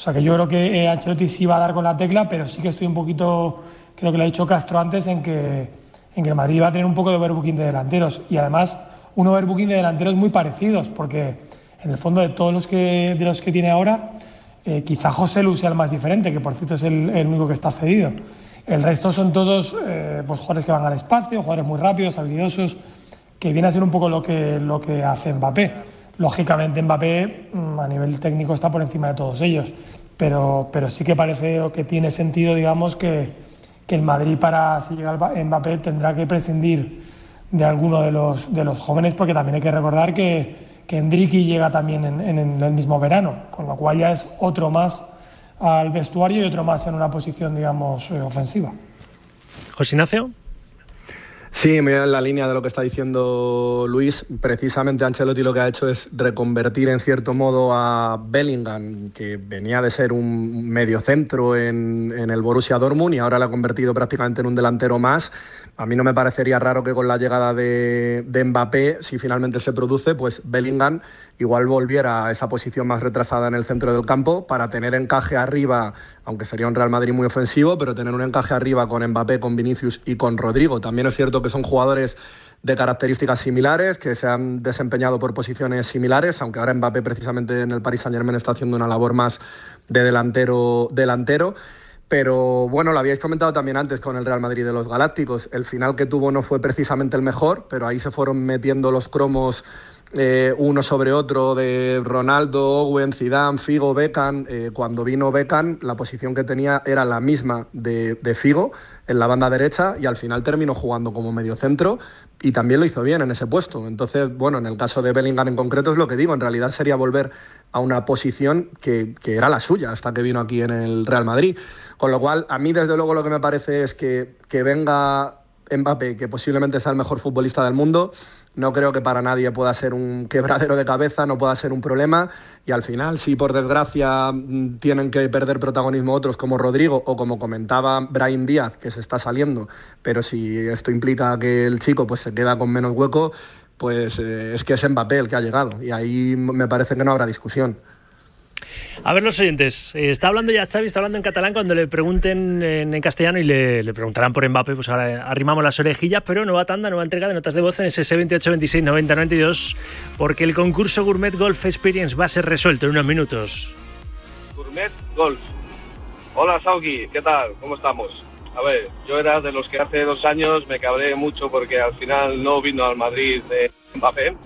O sea que yo creo que eh, Ancelotti sí va a dar con la tecla, pero sí que estoy un poquito, creo que lo ha dicho Castro antes, en que, en que el Madrid va a tener un poco de overbooking de delanteros. Y además un overbooking de delanteros muy parecidos, porque en el fondo de todos los que, de los que tiene ahora, eh, quizá José Lu sea el más diferente, que por cierto es el, el único que está cedido. El resto son todos eh, pues, jugadores que van al espacio, jugadores muy rápidos, habilidosos, que viene a ser un poco lo que, lo que hace Mbappé. Lógicamente Mbappé mm, a nivel técnico está por encima de todos ellos, pero, pero sí que parece que tiene sentido, digamos, que, que el Madrid para si llega Mbappé tendrá que prescindir de alguno de los, de los jóvenes, porque también hay que recordar que, que llega también en, en, el mismo verano, con lo cual ya es otro más al vestuario y otro más en una posición, digamos, eh, ofensiva. José Ignacio. Sí, me en la línea de lo que está diciendo Luis. Precisamente Ancelotti lo que ha hecho es reconvertir en cierto modo a Bellingham, que venía de ser un mediocentro en, en el Borussia Dortmund y ahora lo ha convertido prácticamente en un delantero más. A mí no me parecería raro que con la llegada de, Mbappé, si finalmente se produce, pues Bellingham igual volviera a esa posición más retrasada en el centro del campo para tener encaje arriba, aunque sería un Real Madrid muy ofensivo, pero tener un encaje arriba con Mbappé, con Vinicius y con Rodrigo. También es cierto que son jugadores de características similares, que se han desempeñado por posiciones similares, aunque ahora Mbappé precisamente en el Paris Saint Germain está haciendo una labor más de delantero delantero. Pero bueno, lo habíais comentado también antes con el Real Madrid de los Galácticos. El final que tuvo no fue precisamente el mejor, pero ahí se fueron metiendo los cromos eh, uno sobre otro de Ronaldo, Owen, Zidane, Figo, Beckham. Eh, cuando vino Beckham, la posición que tenía era la misma de, Figo en la banda derecha y al final terminó jugando como mediocentro y también lo hizo bien en ese puesto. Entonces, bueno, en el caso de Bellingham en concreto es lo que digo, en realidad sería volver a una posición que, que era la suya hasta que vino aquí en el Real Madrid. Con lo cual, a mí desde luego lo que me parece es que, que venga Mbappé, que posiblemente sea el mejor futbolista del mundo, no creo que para nadie pueda ser un quebradero de cabeza, no pueda ser un problema. Y al final, si por desgracia mm, tienen que perder protagonismo otros como Rodrigo o como comentaba Brian Díaz, que se está saliendo, pero si esto implica que el chico pues, se queda con menos hueco, pues eh, es que es Mbappé el que ha llegado. Y ahí me parece que no habrá discusión. A ver, los oyentes, eh, está hablando ya Xavi, está hablando en catalán cuando le pregunten en, castellano y le, preguntarán por Mbappé, pues ahora arrimamos las orejillas, pero nueva tanda, nueva entrega de notas de voz en ese 28 26 90 92, porque el concurso Gourmet Golf Experience va a ser resuelto en unos minutos. Gourmet Golf. Hola Sauki, ¿qué tal? ¿Cómo estamos? A ver, yo era de los que hace dos años me cabré mucho porque al final no vino al Madrid de Mbappé.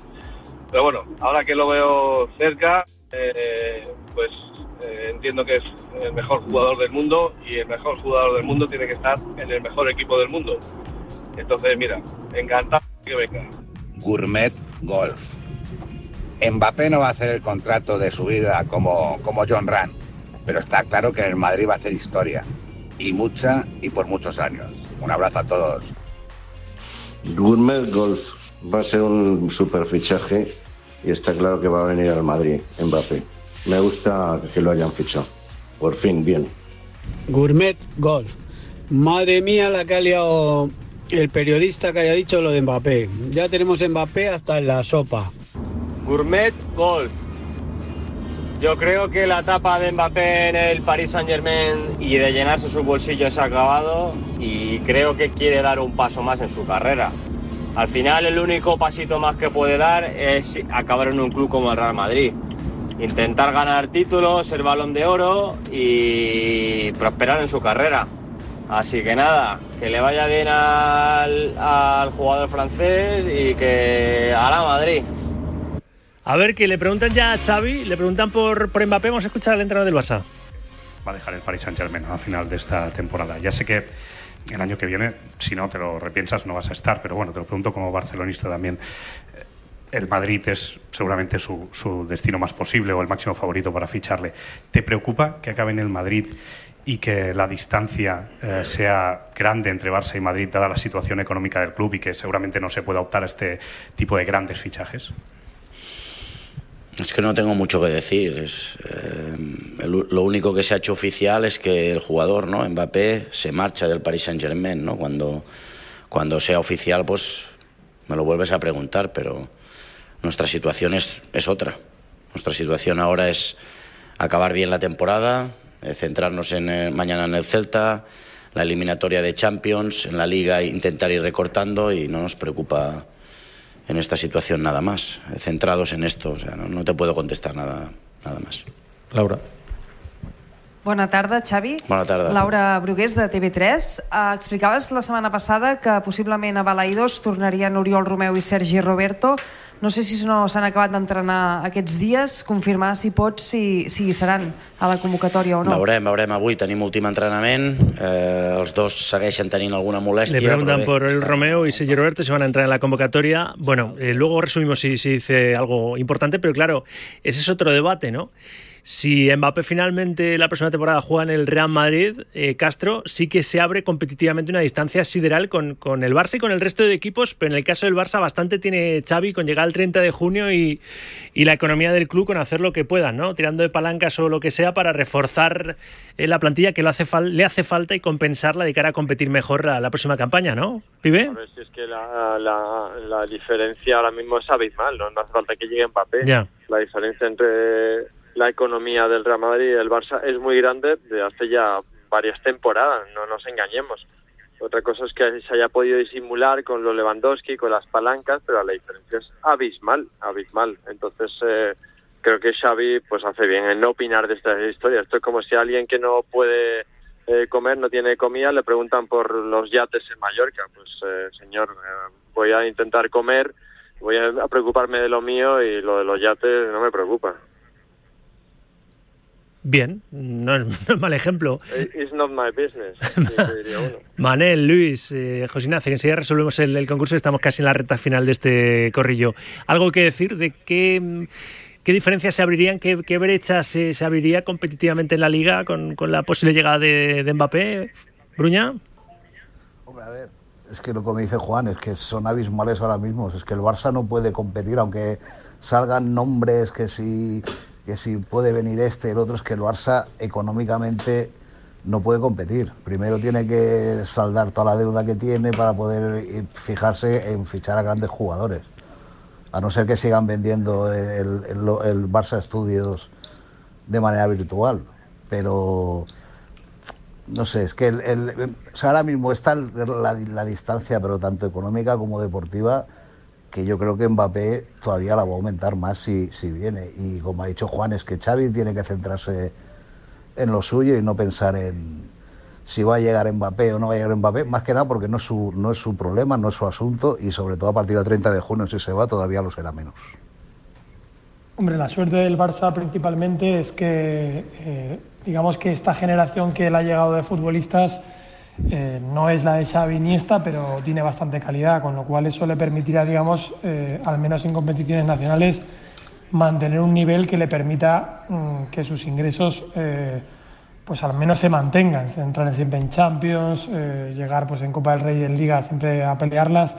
Pero bueno, ahora que lo veo cerca, eh, pues eh, entiendo que es el mejor jugador del mundo y el mejor jugador del mundo tiene que estar en el mejor equipo del mundo. Entonces, mira, encantado que venga. Gourmet Golf. Mbappé no va a hacer el contrato de su vida como, como John Ran, pero está claro que en el Madrid va a hacer historia. Y mucha y por muchos años. Un abrazo a todos. Gourmet Golf va a ser un super fichaje y está claro que va a venir al Madrid, Mbappé. Me gusta que lo hayan fichado. Por fin, bien. Gourmet Golf. Madre mía la que ha liado el periodista que haya dicho lo de Mbappé. Ya tenemos Mbappé hasta en la sopa. Gourmet Golf. Yo creo que la etapa de Mbappé en el Paris Saint Germain y de llenarse sus bolsillos se ha acabado y creo que quiere dar un paso más en su carrera. Al final el único pasito más que puede dar es acabar en un club como el Real Madrid. Intentar ganar títulos, el balón de oro y prosperar en su carrera. Así que nada, que le vaya bien al, al jugador francés y que a la Madrid. A ver, que le preguntan ya a Xavi, le preguntan por, por Mbappé, vamos a escuchar al entrenador del Barça. Va a dejar el Paris Saint Germain al final de esta temporada. Ya sé que el año que viene, si no te lo repiensas, no vas a estar. Pero bueno, te lo pregunto como barcelonista también. El Madrid es seguramente su, destino más posible o el máximo favorito para ficharle. ¿Te preocupa que acabe en el Madrid y que la distancia eh, sea grande entre Barça y Madrid, dada la situación económica del club y que seguramente no se pueda optar a este tipo de grandes fichajes? Es que no tengo mucho que decir. Eh, lo único que se ha hecho oficial es que el jugador, ¿no? Mbappé, se marcha del Paris Saint Germain, ¿no? Cuando, cuando sea oficial, pues me lo vuelves a preguntar, pero nuestra situación es, es otra. Nuestra situación ahora es acabar bien la temporada, eh, centrarnos en, eh, mañana en el Celta, la eliminatoria de Champions, en la liga intentar ir recortando y no nos preocupa en esta situación nada más. Eh, centrados en esto, o sea, no, no te puedo contestar nada, nada más. Laura. Bona tarda, Xavi. Bona tarda. Laura Brugués, de TV3. Uh, explicaves la setmana passada que possiblement a Balaidos tornarien Oriol Romeu i Sergi Roberto. No sé si no s'han acabat d'entrenar aquests dies, confirmar si pots si, si hi seran a la convocatòria o no. Veurem, veurem avui, tenim últim entrenament, eh, els dos segueixen tenint alguna molèstia. Le preguntan por el Romeo y Sergio Roberto si van a entrar en la convocatoria. Bueno, eh, luego resumimos si, si dice algo importante, pero claro, ese es otro debate, ¿no? Si Mbappé finalmente la próxima temporada juega en el Real Madrid, eh, Castro sí que se abre competitivamente una distancia sideral con, con el Barça y con el resto de equipos, pero en el caso del Barça bastante tiene Xavi con llegar al 30 de junio y, y la economía del club con hacer lo que puedan, ¿no? Tirando de palancas o lo que sea para reforzar eh, la plantilla que lo hace le hace falta y compensarla de cara a competir mejor la, la próxima campaña, ¿no? ¿Pibe? A ver si es que la, la, la diferencia ahora mismo es abismal, ¿no? No hace falta que llegue Mbappé. Ya. La diferencia entre la economía del Real Madrid y el Barça es muy grande de hace ya varias temporadas, no nos engañemos. Otra cosa es que se haya podido disimular con lo Lewandowski, con las palancas, pero la diferencia es abismal, abismal. Entonces, eh, creo que Xavi pues hace bien en no opinar de estas historias. Esto es como si alguien que no puede eh, comer, no tiene comida, le preguntan por los yates en Mallorca. Pues, eh, señor, eh, voy a intentar comer, voy a preocuparme de lo mío y lo de los yates no me preocupa. Bien, no es, no es mal ejemplo. It's not my business, diría uno. Manel, Luis, eh, José Ignacio, que enseguida resolvemos el, el concurso, estamos casi en la recta final de este corrillo. ¿Algo que decir de qué, qué diferencias se abrirían, qué, qué brechas se, se abriría competitivamente en la liga con, con la posible llegada de, de Mbappé? Bruña. Hombre, a ver, es que lo que me dice Juan es que son abismales ahora mismo. Es que el Barça no puede competir, aunque salgan nombres que si, que si puede venir este, el otro, es que el Barça económicamente no puede competir. Primero tiene que saldar toda la deuda que tiene para poder eh, fijarse en fichar a grandes jugadores. A no ser que sigan vendiendo el, el, Barça Studios de manera virtual. Pero no sé, es que ahora mismo está la distancia, pero tanto económica como deportiva, que yo creo que Mbappé todavía la va a aumentar más si, si viene. Y como ha dicho Juan, es que Xavi tiene que centrarse en lo suyo y no pensar en si va a llegar Mbappé o no va a llegar Mbappé, más que nada porque no es su, no es su problema, no es su asunto y sobre todo a partir del 30 de junio si se va todavía lo será menos. Hombre, la suerte del Barça principalmente es que, eh, digamos que esta generación que le ha llegado de futbolistas eh, no es la de Xavi Iniesta, pero tiene bastante calidad, con lo cual eso le permitirá, digamos, eh, al menos en competiciones nacionales, mantener un nivel que le permita mm, que sus ingresos, eh, pues al menos se mantengan, entrar siempre en Champions, llegar pues en Copa del Rey y en Liga siempre a pelearlas.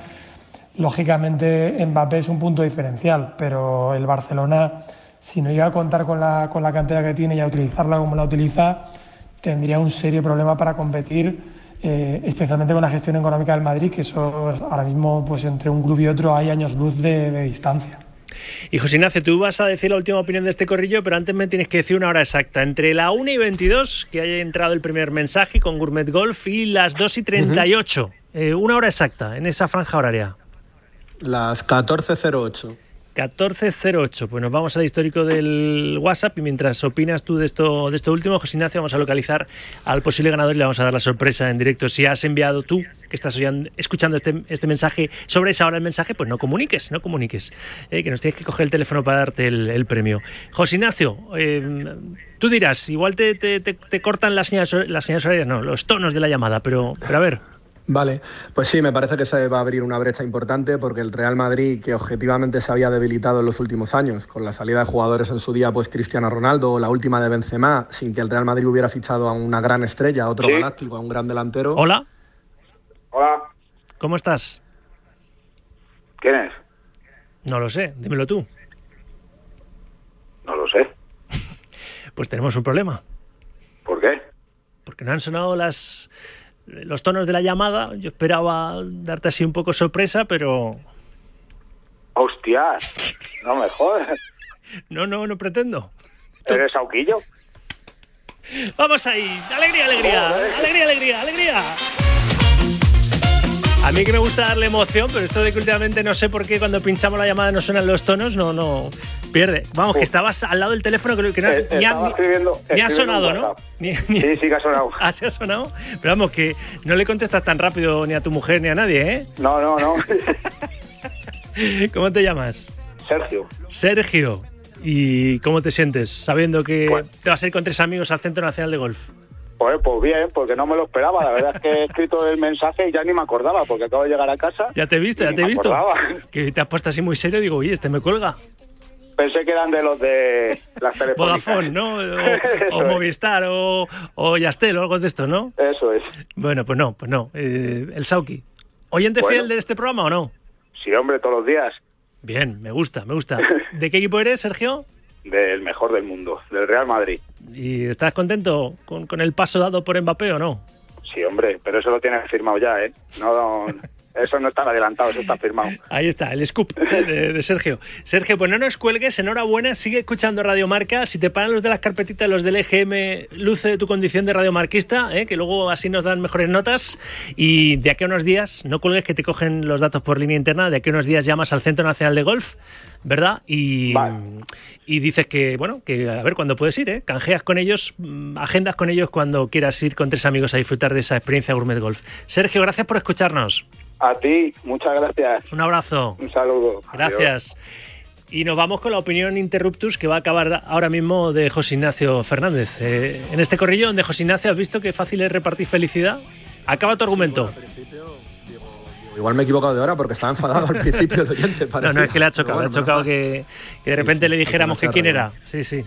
Lógicamente Mbappé es un punto diferencial, pero el Barcelona, si no llega a contar con la, con la cantera que tiene y a utilizarla como la utiliza, tendría un serio problema para competir, eh, especialmente con la gestión económica del Madrid, que eso es- ahora mismo pues entre un club y otro hay años luz de, de distancia. Y José Ignacio, tú vas a decir la última opinión de este corrillo, pero antes me tienes que decir una hora exacta. Entre la 1 y 22, que haya entrado el primer mensaje con Gourmet Golf, y las 2 y 38. Eh, una hora exacta en esa franja horaria. Las 14.08. 1408. Pues nos vamos al histórico del WhatsApp y mientras opinas tú de esto, de esto último, José Ignacio, vamos a localizar al posible ganador y le vamos a dar la sorpresa en directo. Si has enviado tú, que estás escuchando este, este mensaje, sobre esa hora el mensaje, pues no comuniques, no comuniques. eh, que nos tienes que coger el teléfono para darte el, premio. José Ignacio, eh, tú dirás, igual te, te- cortan las señales, las señales horarias, no, los tonos de la llamada, pero a ver. Vale, pues sí, me parece que se va a abrir una brecha importante porque el Real Madrid, que objetivamente se había debilitado en los últimos años, con la salida de jugadores en su día, pues Cristiano Ronaldo o la última de Benzema, sin que el Real Madrid hubiera fichado a una gran estrella, a otro Sí. galáctico, a un gran delantero. Hola, Hola, ¿cómo estás? ¿quién es? No lo sé, dímelo tú. No lo sé. Pues tenemos un problema. ¿Por qué? porque no han sonado las los tonos de la llamada. Yo esperaba darte así un poco sorpresa, pero ¡Hostias! No me jodas. no, no, no pretendo. ¿Eres Sauquillo? Vamos ahí. Alegría, alegría. Alegría, alegría, alegría. A mí que me gusta darle emoción, pero esto de que últimamente no sé por qué cuando pinchamos la llamada no suenan los tonos, no, no. Pierde. Vamos, que estabas al lado del teléfono que, no, Eh, ni, ha, ni- ni sonado, ¿no? Ni- Sí, sí que ha sonado. ¿Ah, sí ha sonado? Pero vamos, que no le contestas tan rápido ni a tu mujer ni a nadie, ¿eh? No, no, no. ¿Cómo te llamas? Sergio. Sergio. ¿Y cómo te sientes sabiendo que Pues- te vas a ir con tres amigos al Centro Nacional de Golf? Pues, pues bien, porque no me lo esperaba. La verdad es que he escrito el mensaje y ya ni me acordaba, porque acabo de llegar a casa. Ya te he visto, y ya te he visto. acordaba. Que te has puesto así muy serio, digo, oye, este me cuelga. Pensé que eran de los de las telefónicas. Vodafone, ¿no? O. Movistar o, o Yastel o algo de esto, ¿no? Eso es. Bueno, pues no, pues no. Eh, el Sauki. ¿Oyente Bueno. fiel de este programa o no? Sí, hombre, todos los días. Bien, me gusta, me gusta. ¿De qué equipo eres, Sergio? Del mejor del mundo, del Real Madrid. ¿Y estás contento con, con el paso dado por Mbappé o no? Sí, hombre, pero eso lo tienes firmado ya, ¿eh? No, eso no está adelantado, eso está firmado. Ahí está, el scoop de, de Sergio. Sergio, pues no nos cuelgues, enhorabuena, sigue escuchando Radio Marca. Si te paran los de las carpetitas, los del EGM, luce tu condición de radiomarquista, eh, que luego así nos dan mejores notas. Y de aquí a unos días, no cuelgues que te cogen los datos por línea interna, de aquí a unos días llamas al Centro Nacional de Golf, ¿verdad? Y, y dices que, bueno, que a ver cuándo puedes ir, ¿eh? Canjeas con ellos, mm, agendas con ellos cuando quieras ir con tres amigos a disfrutar de esa experiencia Gourmet Golf. Sergio, gracias por escucharnos. A ti, muchas gracias. Un abrazo. Un saludo. Gracias. Y nos vamos con la opinión interruptus que va a acabar ahora mismo de José Ignacio Fernández. Eh, en este corrillón de José Ignacio, ¿has visto qué fácil es repartir felicidad? Acaba tu argumento. Igual me he equivocado de hora porque estaba enfadado al principio el oyente. no, parecía. no, es que le ha chocado, bueno, le ha chocado que, que de repente le dijéramos que quién era. Sí, sí.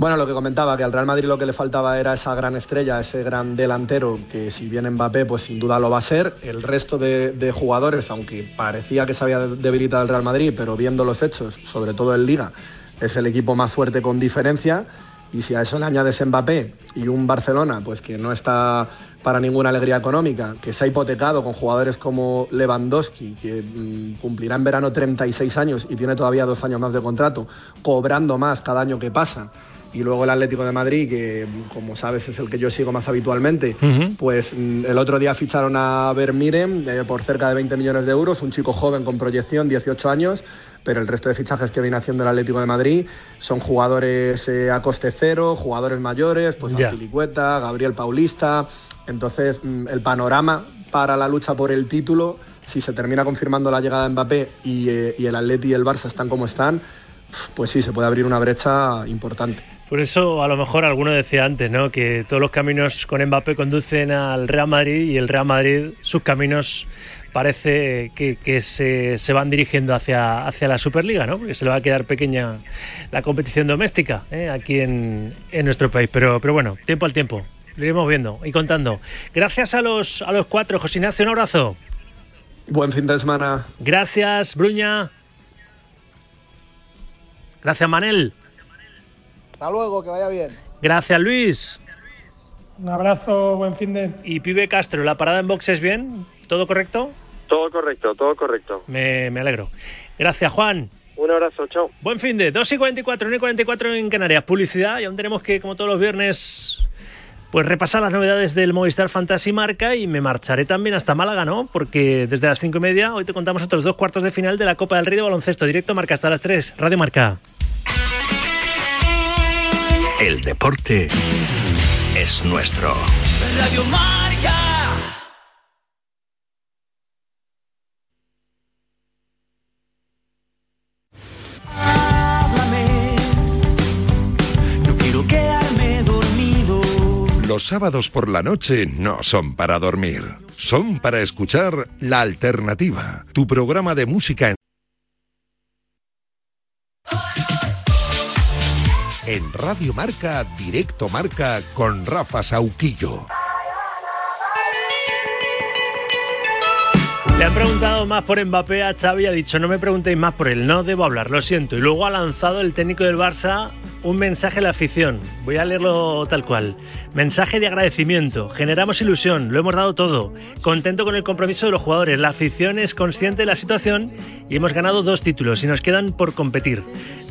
Bueno, lo que comentaba, que al Real Madrid lo que le faltaba era esa gran estrella, ese gran delantero, que si viene Mbappé, pues sin duda lo va a ser. El resto de, de jugadores, aunque parecía que se había debilitado el Real Madrid, pero viendo los hechos, sobre todo en Liga, es el equipo más fuerte con diferencia. Y si a eso le añades Mbappé y un Barcelona, pues que no está para ninguna alegría económica, que se ha hipotecado con jugadores como Lewandowski, que mm, cumplirá en verano 36 años y tiene todavía dos años más de contrato, cobrando más cada año que pasa. Y luego el Atlético de Madrid, que como sabes es el que yo sigo más habitualmente, pues mm, el otro día ficharon a Vermiren eh, por cerca de 20 millones de euros, un chico joven con proyección, 18 años, pero el resto de fichajes que viene haciendo el Atlético de Madrid son jugadores eh, a coste cero, jugadores mayores, pues Ya. Azpilicueta, Gabriel Paulista. Entonces, mm, el panorama para la lucha por el título, si se termina confirmando la llegada de Mbappé y, eh, y el Atleti y el Barça están como están, pues sí, se puede abrir una brecha importante. Por eso, a lo mejor alguno decía antes, ¿no? Que todos los caminos con Mbappé conducen al Real Madrid y el Real Madrid, sus caminos parece que, que se, se van dirigiendo hacia, hacia la Superliga, ¿no? Porque se le va a quedar pequeña la competición doméstica ¿eh? aquí en, en nuestro país. Pero, pero bueno, tiempo al tiempo. Lo iremos viendo y contando. Gracias a los, a los cuatro. José Ignacio, un abrazo. Buen fin de semana. Gracias, Bruña. Gracias, Manel. Hasta luego, que vaya bien. Gracias, Luis. Un abrazo, buen fin de. Y Pibe Castro, ¿la parada en box es bien? ¿Todo correcto? Todo correcto, todo correcto. Me, me alegro. Gracias, Juan. Un abrazo, chao. Buen fin de 2 y 44, 1 y 44 en Canarias. Publicidad y aún tenemos que, como todos los viernes, pues repasar las novedades del Movistar Fantasy Marca y me marcharé también hasta Málaga, ¿no? Porque desde las 5 y media hoy te contamos otros dos cuartos de final de la Copa del Rey de Baloncesto. Directo Marca hasta las 3. Radio Marca. El deporte es nuestro. Radio Marca. Háblame. No quiero quedarme dormido. Los sábados por la noche no son para dormir, son para escuchar La Alternativa, tu programa de música en... En Radio Marca, Directo Marca con Rafa Sauquillo. Le han preguntado más por Mbappé a Xavi, ha dicho no me preguntéis más por él, no debo hablar, lo siento. Y luego ha lanzado el técnico del Barça un mensaje a la afición. Voy a leerlo tal cual. Mensaje de agradecimiento. Generamos ilusión, lo hemos dado todo. Contento con el compromiso de los jugadores. La afición es consciente de la situación y hemos ganado dos títulos y nos quedan por competir.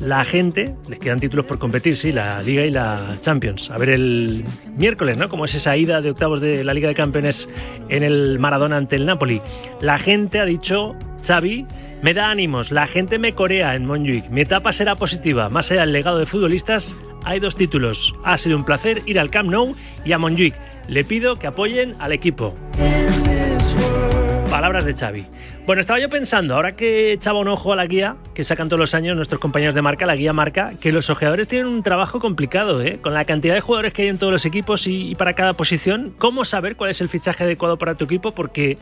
La gente, les quedan títulos por competir, sí, la Liga y la Champions. A ver el miércoles, ¿no? Como es esa ida de octavos de la Liga de Campeones en el Maradona ante el Napoli. La gente ha dicho, Xavi, me da ánimos, la gente me corea en Montjuic. Mi etapa será positiva. Más allá del legado de futbolistas, hay dos títulos. Ha sido un placer ir al Camp Nou y a Montjuic. Le pido que apoyen al equipo. Palabras de Xavi. Bueno, estaba yo pensando, ahora que echaba un ojo a la guía que sacan todos los años nuestros compañeros de marca, la guía marca, que los ojeadores tienen un trabajo complicado, ¿eh? Con la cantidad de jugadores que hay en todos los equipos y para cada posición, ¿cómo saber cuál es el fichaje adecuado para tu equipo? Porque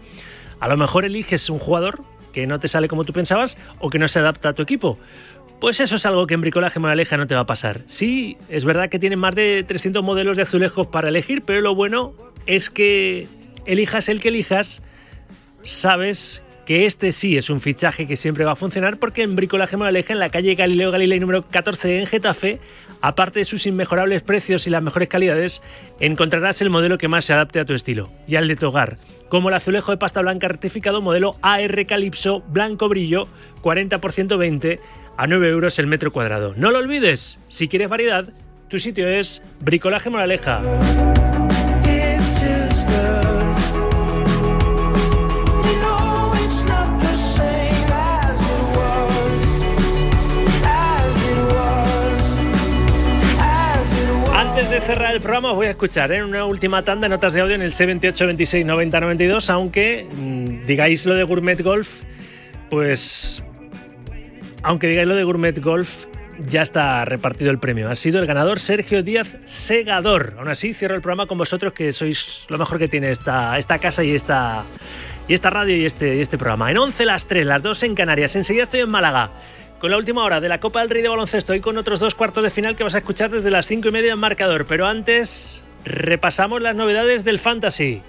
a lo mejor eliges un jugador que no te sale como tú pensabas o que no se adapta a tu equipo. Pues eso es algo que en Bricolaje Moraleja no te va a pasar. Sí, es verdad que tienen más de 300 modelos de azulejos para elegir, pero lo bueno es que elijas el que elijas, sabes que este sí es un fichaje que siempre va a funcionar porque en Bricolaje Moraleja, en la calle Galileo Galilei número 14 en Getafe, aparte de sus inmejorables precios y las mejores calidades, encontrarás el modelo que más se adapte a tu estilo y al de tu hogar como el azulejo de pasta blanca rectificado modelo AR Calypso blanco brillo 40% 20 a 9 euros el metro cuadrado. No lo olvides, si quieres variedad, tu sitio es Bricolaje Moraleja. De cerrar el programa os voy a escuchar en una última tanda notas de audio en el C28 26 90 92, aunque mmm, digáis lo de Gourmet Golf, pues aunque digáis lo de Gourmet Golf, ya está repartido el premio. Ha sido el ganador Sergio Díaz Segador. Aún así, cierro el programa con vosotros, que sois lo mejor que tiene esta, esta casa y esta, y esta radio y este, y este programa. En 11 las 3, las 2 en Canarias. Enseguida estoy en Málaga con la última hora de la Copa del Rey de Baloncesto y con otros dos cuartos de final que vas a escuchar desde las cinco y media en marcador. Pero antes, repasamos las novedades del Fantasy.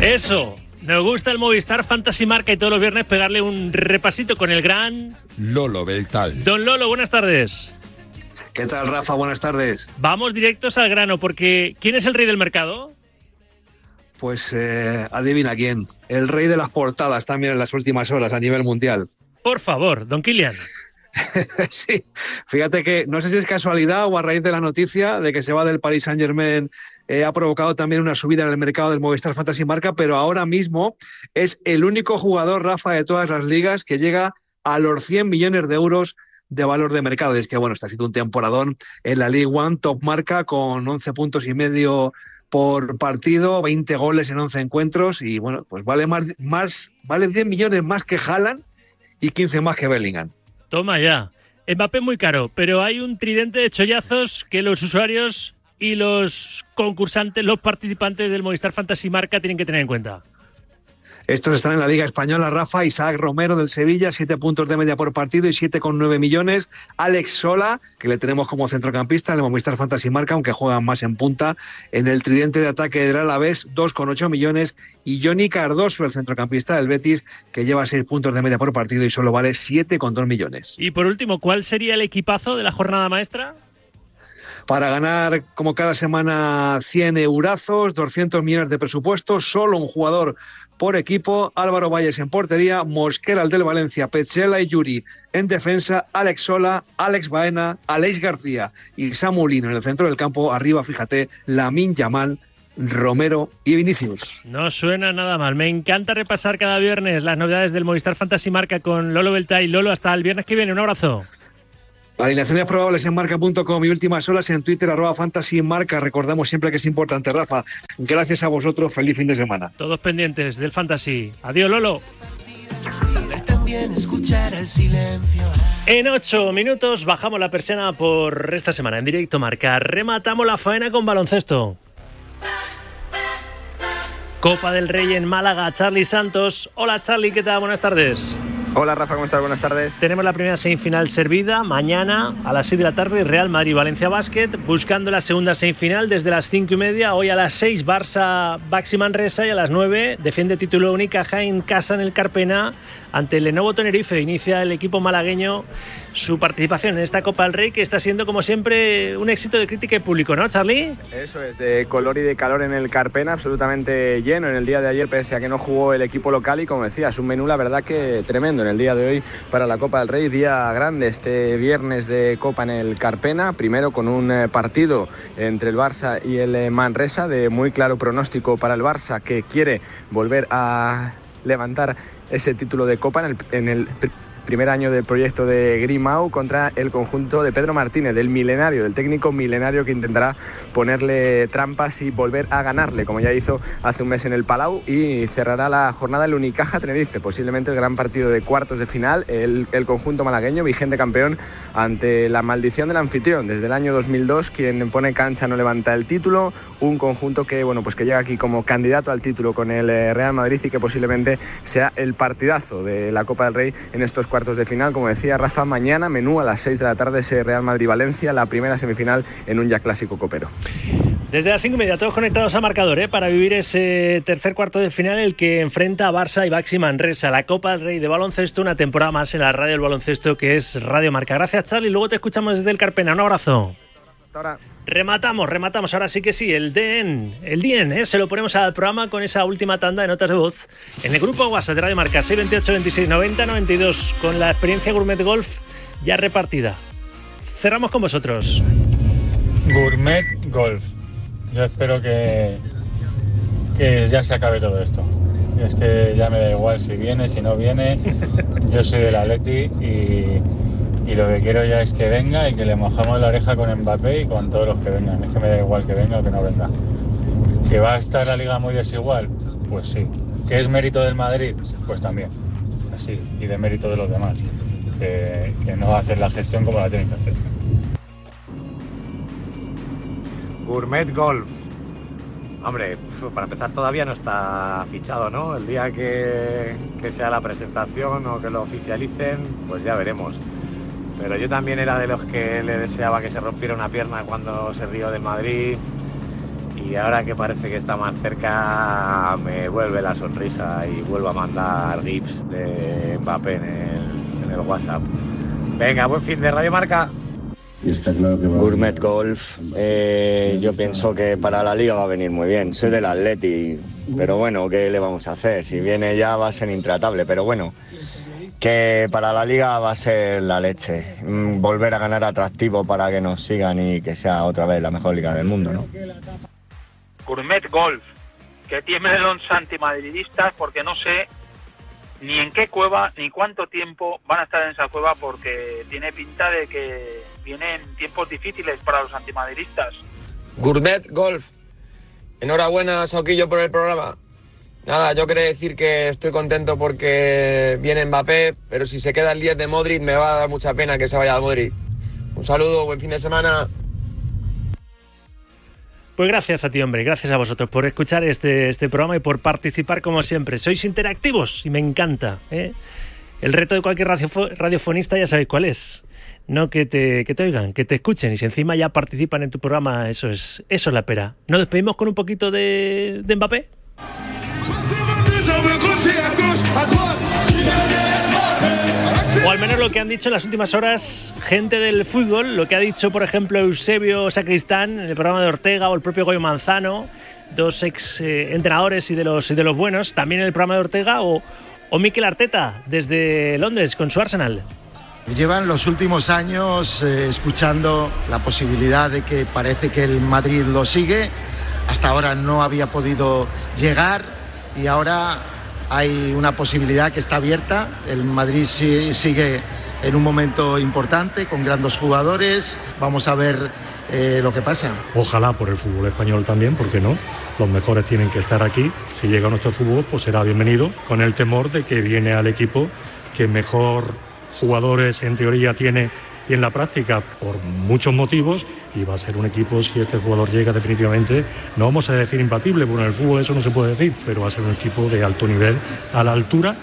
Eso, nos gusta el Movistar Fantasy Marca y todos los viernes pegarle un repasito con el gran Lolo Beltal. Don Lolo, buenas tardes. ¿Qué tal, Rafa? Buenas tardes. Vamos directos al grano, porque ¿quién es el rey del mercado? Pues eh, adivina quién. El rey de las portadas también en las últimas horas a nivel mundial. Por favor, don Kilian. sí, fíjate que no sé si es casualidad o a raíz de la noticia de que se va del Paris Saint Germain eh, ha provocado también una subida en el mercado del Movistar Fantasy Marca, pero ahora mismo es el único jugador, Rafa, de todas las ligas que llega a los 100 millones de euros de valor de mercado. Y es que, bueno, está siendo un temporadón en la League One, top marca con 11 puntos y medio por partido, 20 goles en 11 encuentros y bueno, pues vale más, más vale 10 millones más que Haaland y 15 más que Bellingham. Toma ya. Mbappé muy caro, pero hay un tridente de chollazos que los usuarios y los concursantes, los participantes del Movistar Fantasy Marca tienen que tener en cuenta. Estos están en la Liga Española, Rafa, Isaac Romero del Sevilla, siete puntos de media por partido y 7,9 millones. Alex Sola, que le tenemos como centrocampista en el Movistar Fantasy Marca, aunque juega más en punta. En el tridente de ataque del Alavés, 2,8 millones. Y Johnny Cardoso, el centrocampista del Betis, que lleva seis puntos de media por partido y solo vale 7,2 millones. Y por último, ¿cuál sería el equipazo de la jornada maestra? Para ganar como cada semana 100 eurazos, 200 millones de presupuesto, solo un jugador por equipo, Álvaro Valles en portería, Mosquera el del Valencia, Pechela y Yuri en defensa, Alex Sola, Alex Baena, Alex García y Samulino en el centro del campo, arriba fíjate, Lamin Yamal, Romero y Vinicius. No suena nada mal. Me encanta repasar cada viernes las novedades del Movistar Fantasy Marca con Lolo Beltay. Lolo, hasta el viernes que viene. Un abrazo. Alineaciones probables en marca.com y últimas horas en Twitter, arroba fantasy marca. Recordamos siempre que es importante, Rafa. Gracias a vosotros, feliz fin de semana. Todos pendientes del fantasy. Adiós, Lolo. En ocho minutos bajamos la persiana por esta semana en directo marca. Rematamos la faena con baloncesto. Copa del Rey en Málaga, Charlie Santos. Hola Charlie, ¿qué tal? Buenas tardes. Hola Rafa, ¿cómo estás? Buenas tardes. Tenemos la primera semifinal servida mañana a las 6 de la tarde, Real Madrid-Valencia Basket, buscando la segunda semifinal desde las 5 y media. Hoy a las 6 Barça Baxi Manresa y a las 9 defiende título única en casa en el Carpena ante el Lenovo Tenerife. Inicia el equipo malagueño su participación en esta Copa del Rey, que está siendo, como siempre, un éxito de crítica y público, ¿no, Charlie? Eso es, de color y de calor en el Carpena, absolutamente lleno en el día de ayer, pese a que no jugó el equipo local. Y como decías, un menú, la verdad, que tremendo en el día de hoy para la Copa del Rey. Día grande este viernes de Copa en el Carpena. Primero con un eh, partido entre el Barça y el eh, Manresa, de muy claro pronóstico para el Barça, que quiere volver a levantar ese título de Copa en el, en el primer año del proyecto de Grimau contra el conjunto de Pedro Martínez, del milenario, del técnico milenario que intentará ponerle trampas y volver a ganarle, como ya hizo hace un mes en el Palau, y cerrará la jornada el Unicaja Tenerife, posiblemente el gran partido de cuartos de final, el, el conjunto malagueño, vigente campeón ante la maldición del anfitrión. Desde el año 2002, quien pone cancha no levanta el título, un conjunto que, bueno, pues que llega aquí como candidato al título con el eh, Real Madrid y que posiblemente sea el partidazo de la Copa del Rey en estos cuartos de final. Como decía Rafa, mañana menú a las 6 de la tarde ese Real Madrid-Valencia, la primera semifinal en un ya clásico copero. Desde las 5 y media, todos conectados a marcador, ¿eh? para vivir ese tercer cuarto de final, el que enfrenta a Barça y Baxi Manresa, la Copa del Rey de Baloncesto, una temporada más en la radio del baloncesto que es Radio Marca. Gracias, Charlie. Luego te escuchamos desde el Carpena. Un abrazo. Ahora. Rematamos, rematamos. Ahora sí que sí, el DN, el DN, ¿eh? se lo ponemos al programa con esa última tanda de notas de voz en el grupo WhatsApp de Radio Marca 628 26 90 92 con la experiencia Gourmet Golf ya repartida. Cerramos con vosotros. Gourmet Golf. Yo espero que, que ya se acabe todo esto. Es que ya me da igual si viene, si no viene. Yo soy del Atleti y, y lo que quiero ya es que venga y que le mojamos la oreja con Mbappé y con todos los que vengan. Es que me da igual que venga o que no venga. ¿Que va a estar la liga muy desigual? Pues sí. ¿Que es mérito del Madrid? Pues también. Así. Y de mérito de los demás. Que, que no hacen la gestión como la tienen que hacer. Gourmet Golf. Hombre, para empezar todavía no está fichado, ¿no? El día que, que, sea la presentación o que lo oficialicen, pues ya veremos. Pero yo también era de los que le deseaba que se rompiera una pierna cuando se rió del Madrid. Y ahora que parece que está más cerca, me vuelve la sonrisa y vuelvo a mandar GIFs de Mbappé en el, en el WhatsApp. Venga, buen fin de Radio Marca. Y está claro que va Gourmet Golf, eh, yo pienso que para la liga va a venir muy bien. Soy del Atleti, pero bueno, ¿qué le vamos a hacer? Si viene ya va a ser intratable, pero bueno, que para la liga va a ser la leche. Mm, Volver a ganar atractivo para que nos sigan y que sea otra vez la mejor liga del mundo, ¿no? Gourmet Golf, que tiemblen los antimadridistas porque no sé ni en qué cueva ni cuánto tiempo van a estar en esa cueva porque tiene pinta de que vienen tiempos difíciles para los antimadridistas. Gourmet Golf. Enhorabuena, Sauquillo, por el programa. Nada, yo quería decir que estoy contento porque viene Mbappé, pero si se queda el 10 de Modric me va a dar mucha pena que se vaya a Modric. Un saludo, buen fin de semana. Pues gracias a ti, hombre, gracias a vosotros por escuchar este, este programa y por participar como siempre. Sois interactivos y me encanta. ¿eh? El reto de cualquier radiofo radiofonista ya sabéis cuál es. No que te, que te oigan, que te escuchen y si encima ya participan en tu programa, eso es, eso es la pera. ¿Nos despedimos con un poquito de, de Mbappé? O al menos lo que han dicho en las últimas horas gente del fútbol, lo que ha dicho, por ejemplo, Eusebio Sacristán en el programa de Ortega o el propio Goyo Manzano, dos ex eh, entrenadores y de, los, y de los buenos, también en el programa de Ortega, o, o Mikel Arteta desde Londres con su Arsenal. Llevan los últimos años eh, escuchando la posibilidad de que parece que el Madrid lo sigue. Hasta ahora no había podido llegar y ahora hay una posibilidad que está abierta. El Madrid sigue en un momento importante con grandes jugadores. Vamos a ver eh, lo que pasa. Ojalá por el fútbol español también, porque no? Los mejores tienen que estar aquí. Si llega nuestro fútbol, pues será bienvenido, con el temor de que viene al equipo que mejor jugadores en teoría tiene y en la práctica por muchos motivos y va a ser un equipo si este jugador llega definitivamente no vamos a decir imbatible porque en el fútbol eso no se puede decir pero va a ser un equipo de alto nivel a la altura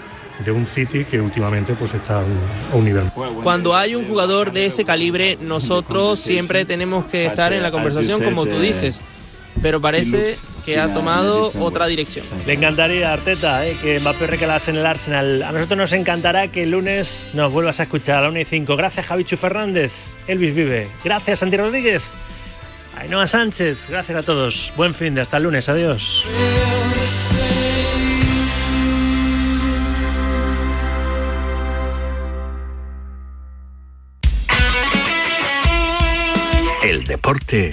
de un City que últimamente pues está a un nivel. Cuando hay un jugador de ese calibre, nosotros siempre tenemos que estar en la conversación, como tú dices. Pero parece que ha tomado otra dirección. Le encantaría, Arteta, eh, que Mbappé recalase en el Arsenal. A nosotros nos encantará que el lunes nos vuelvas a escuchar a la 1 y 5. Gracias, Javichu Fernández. Elvis Vive. Gracias, Santi Rodríguez. Ainhoa Sánchez. Gracias a todos. Buen fin de hasta el lunes. Adiós. El deporte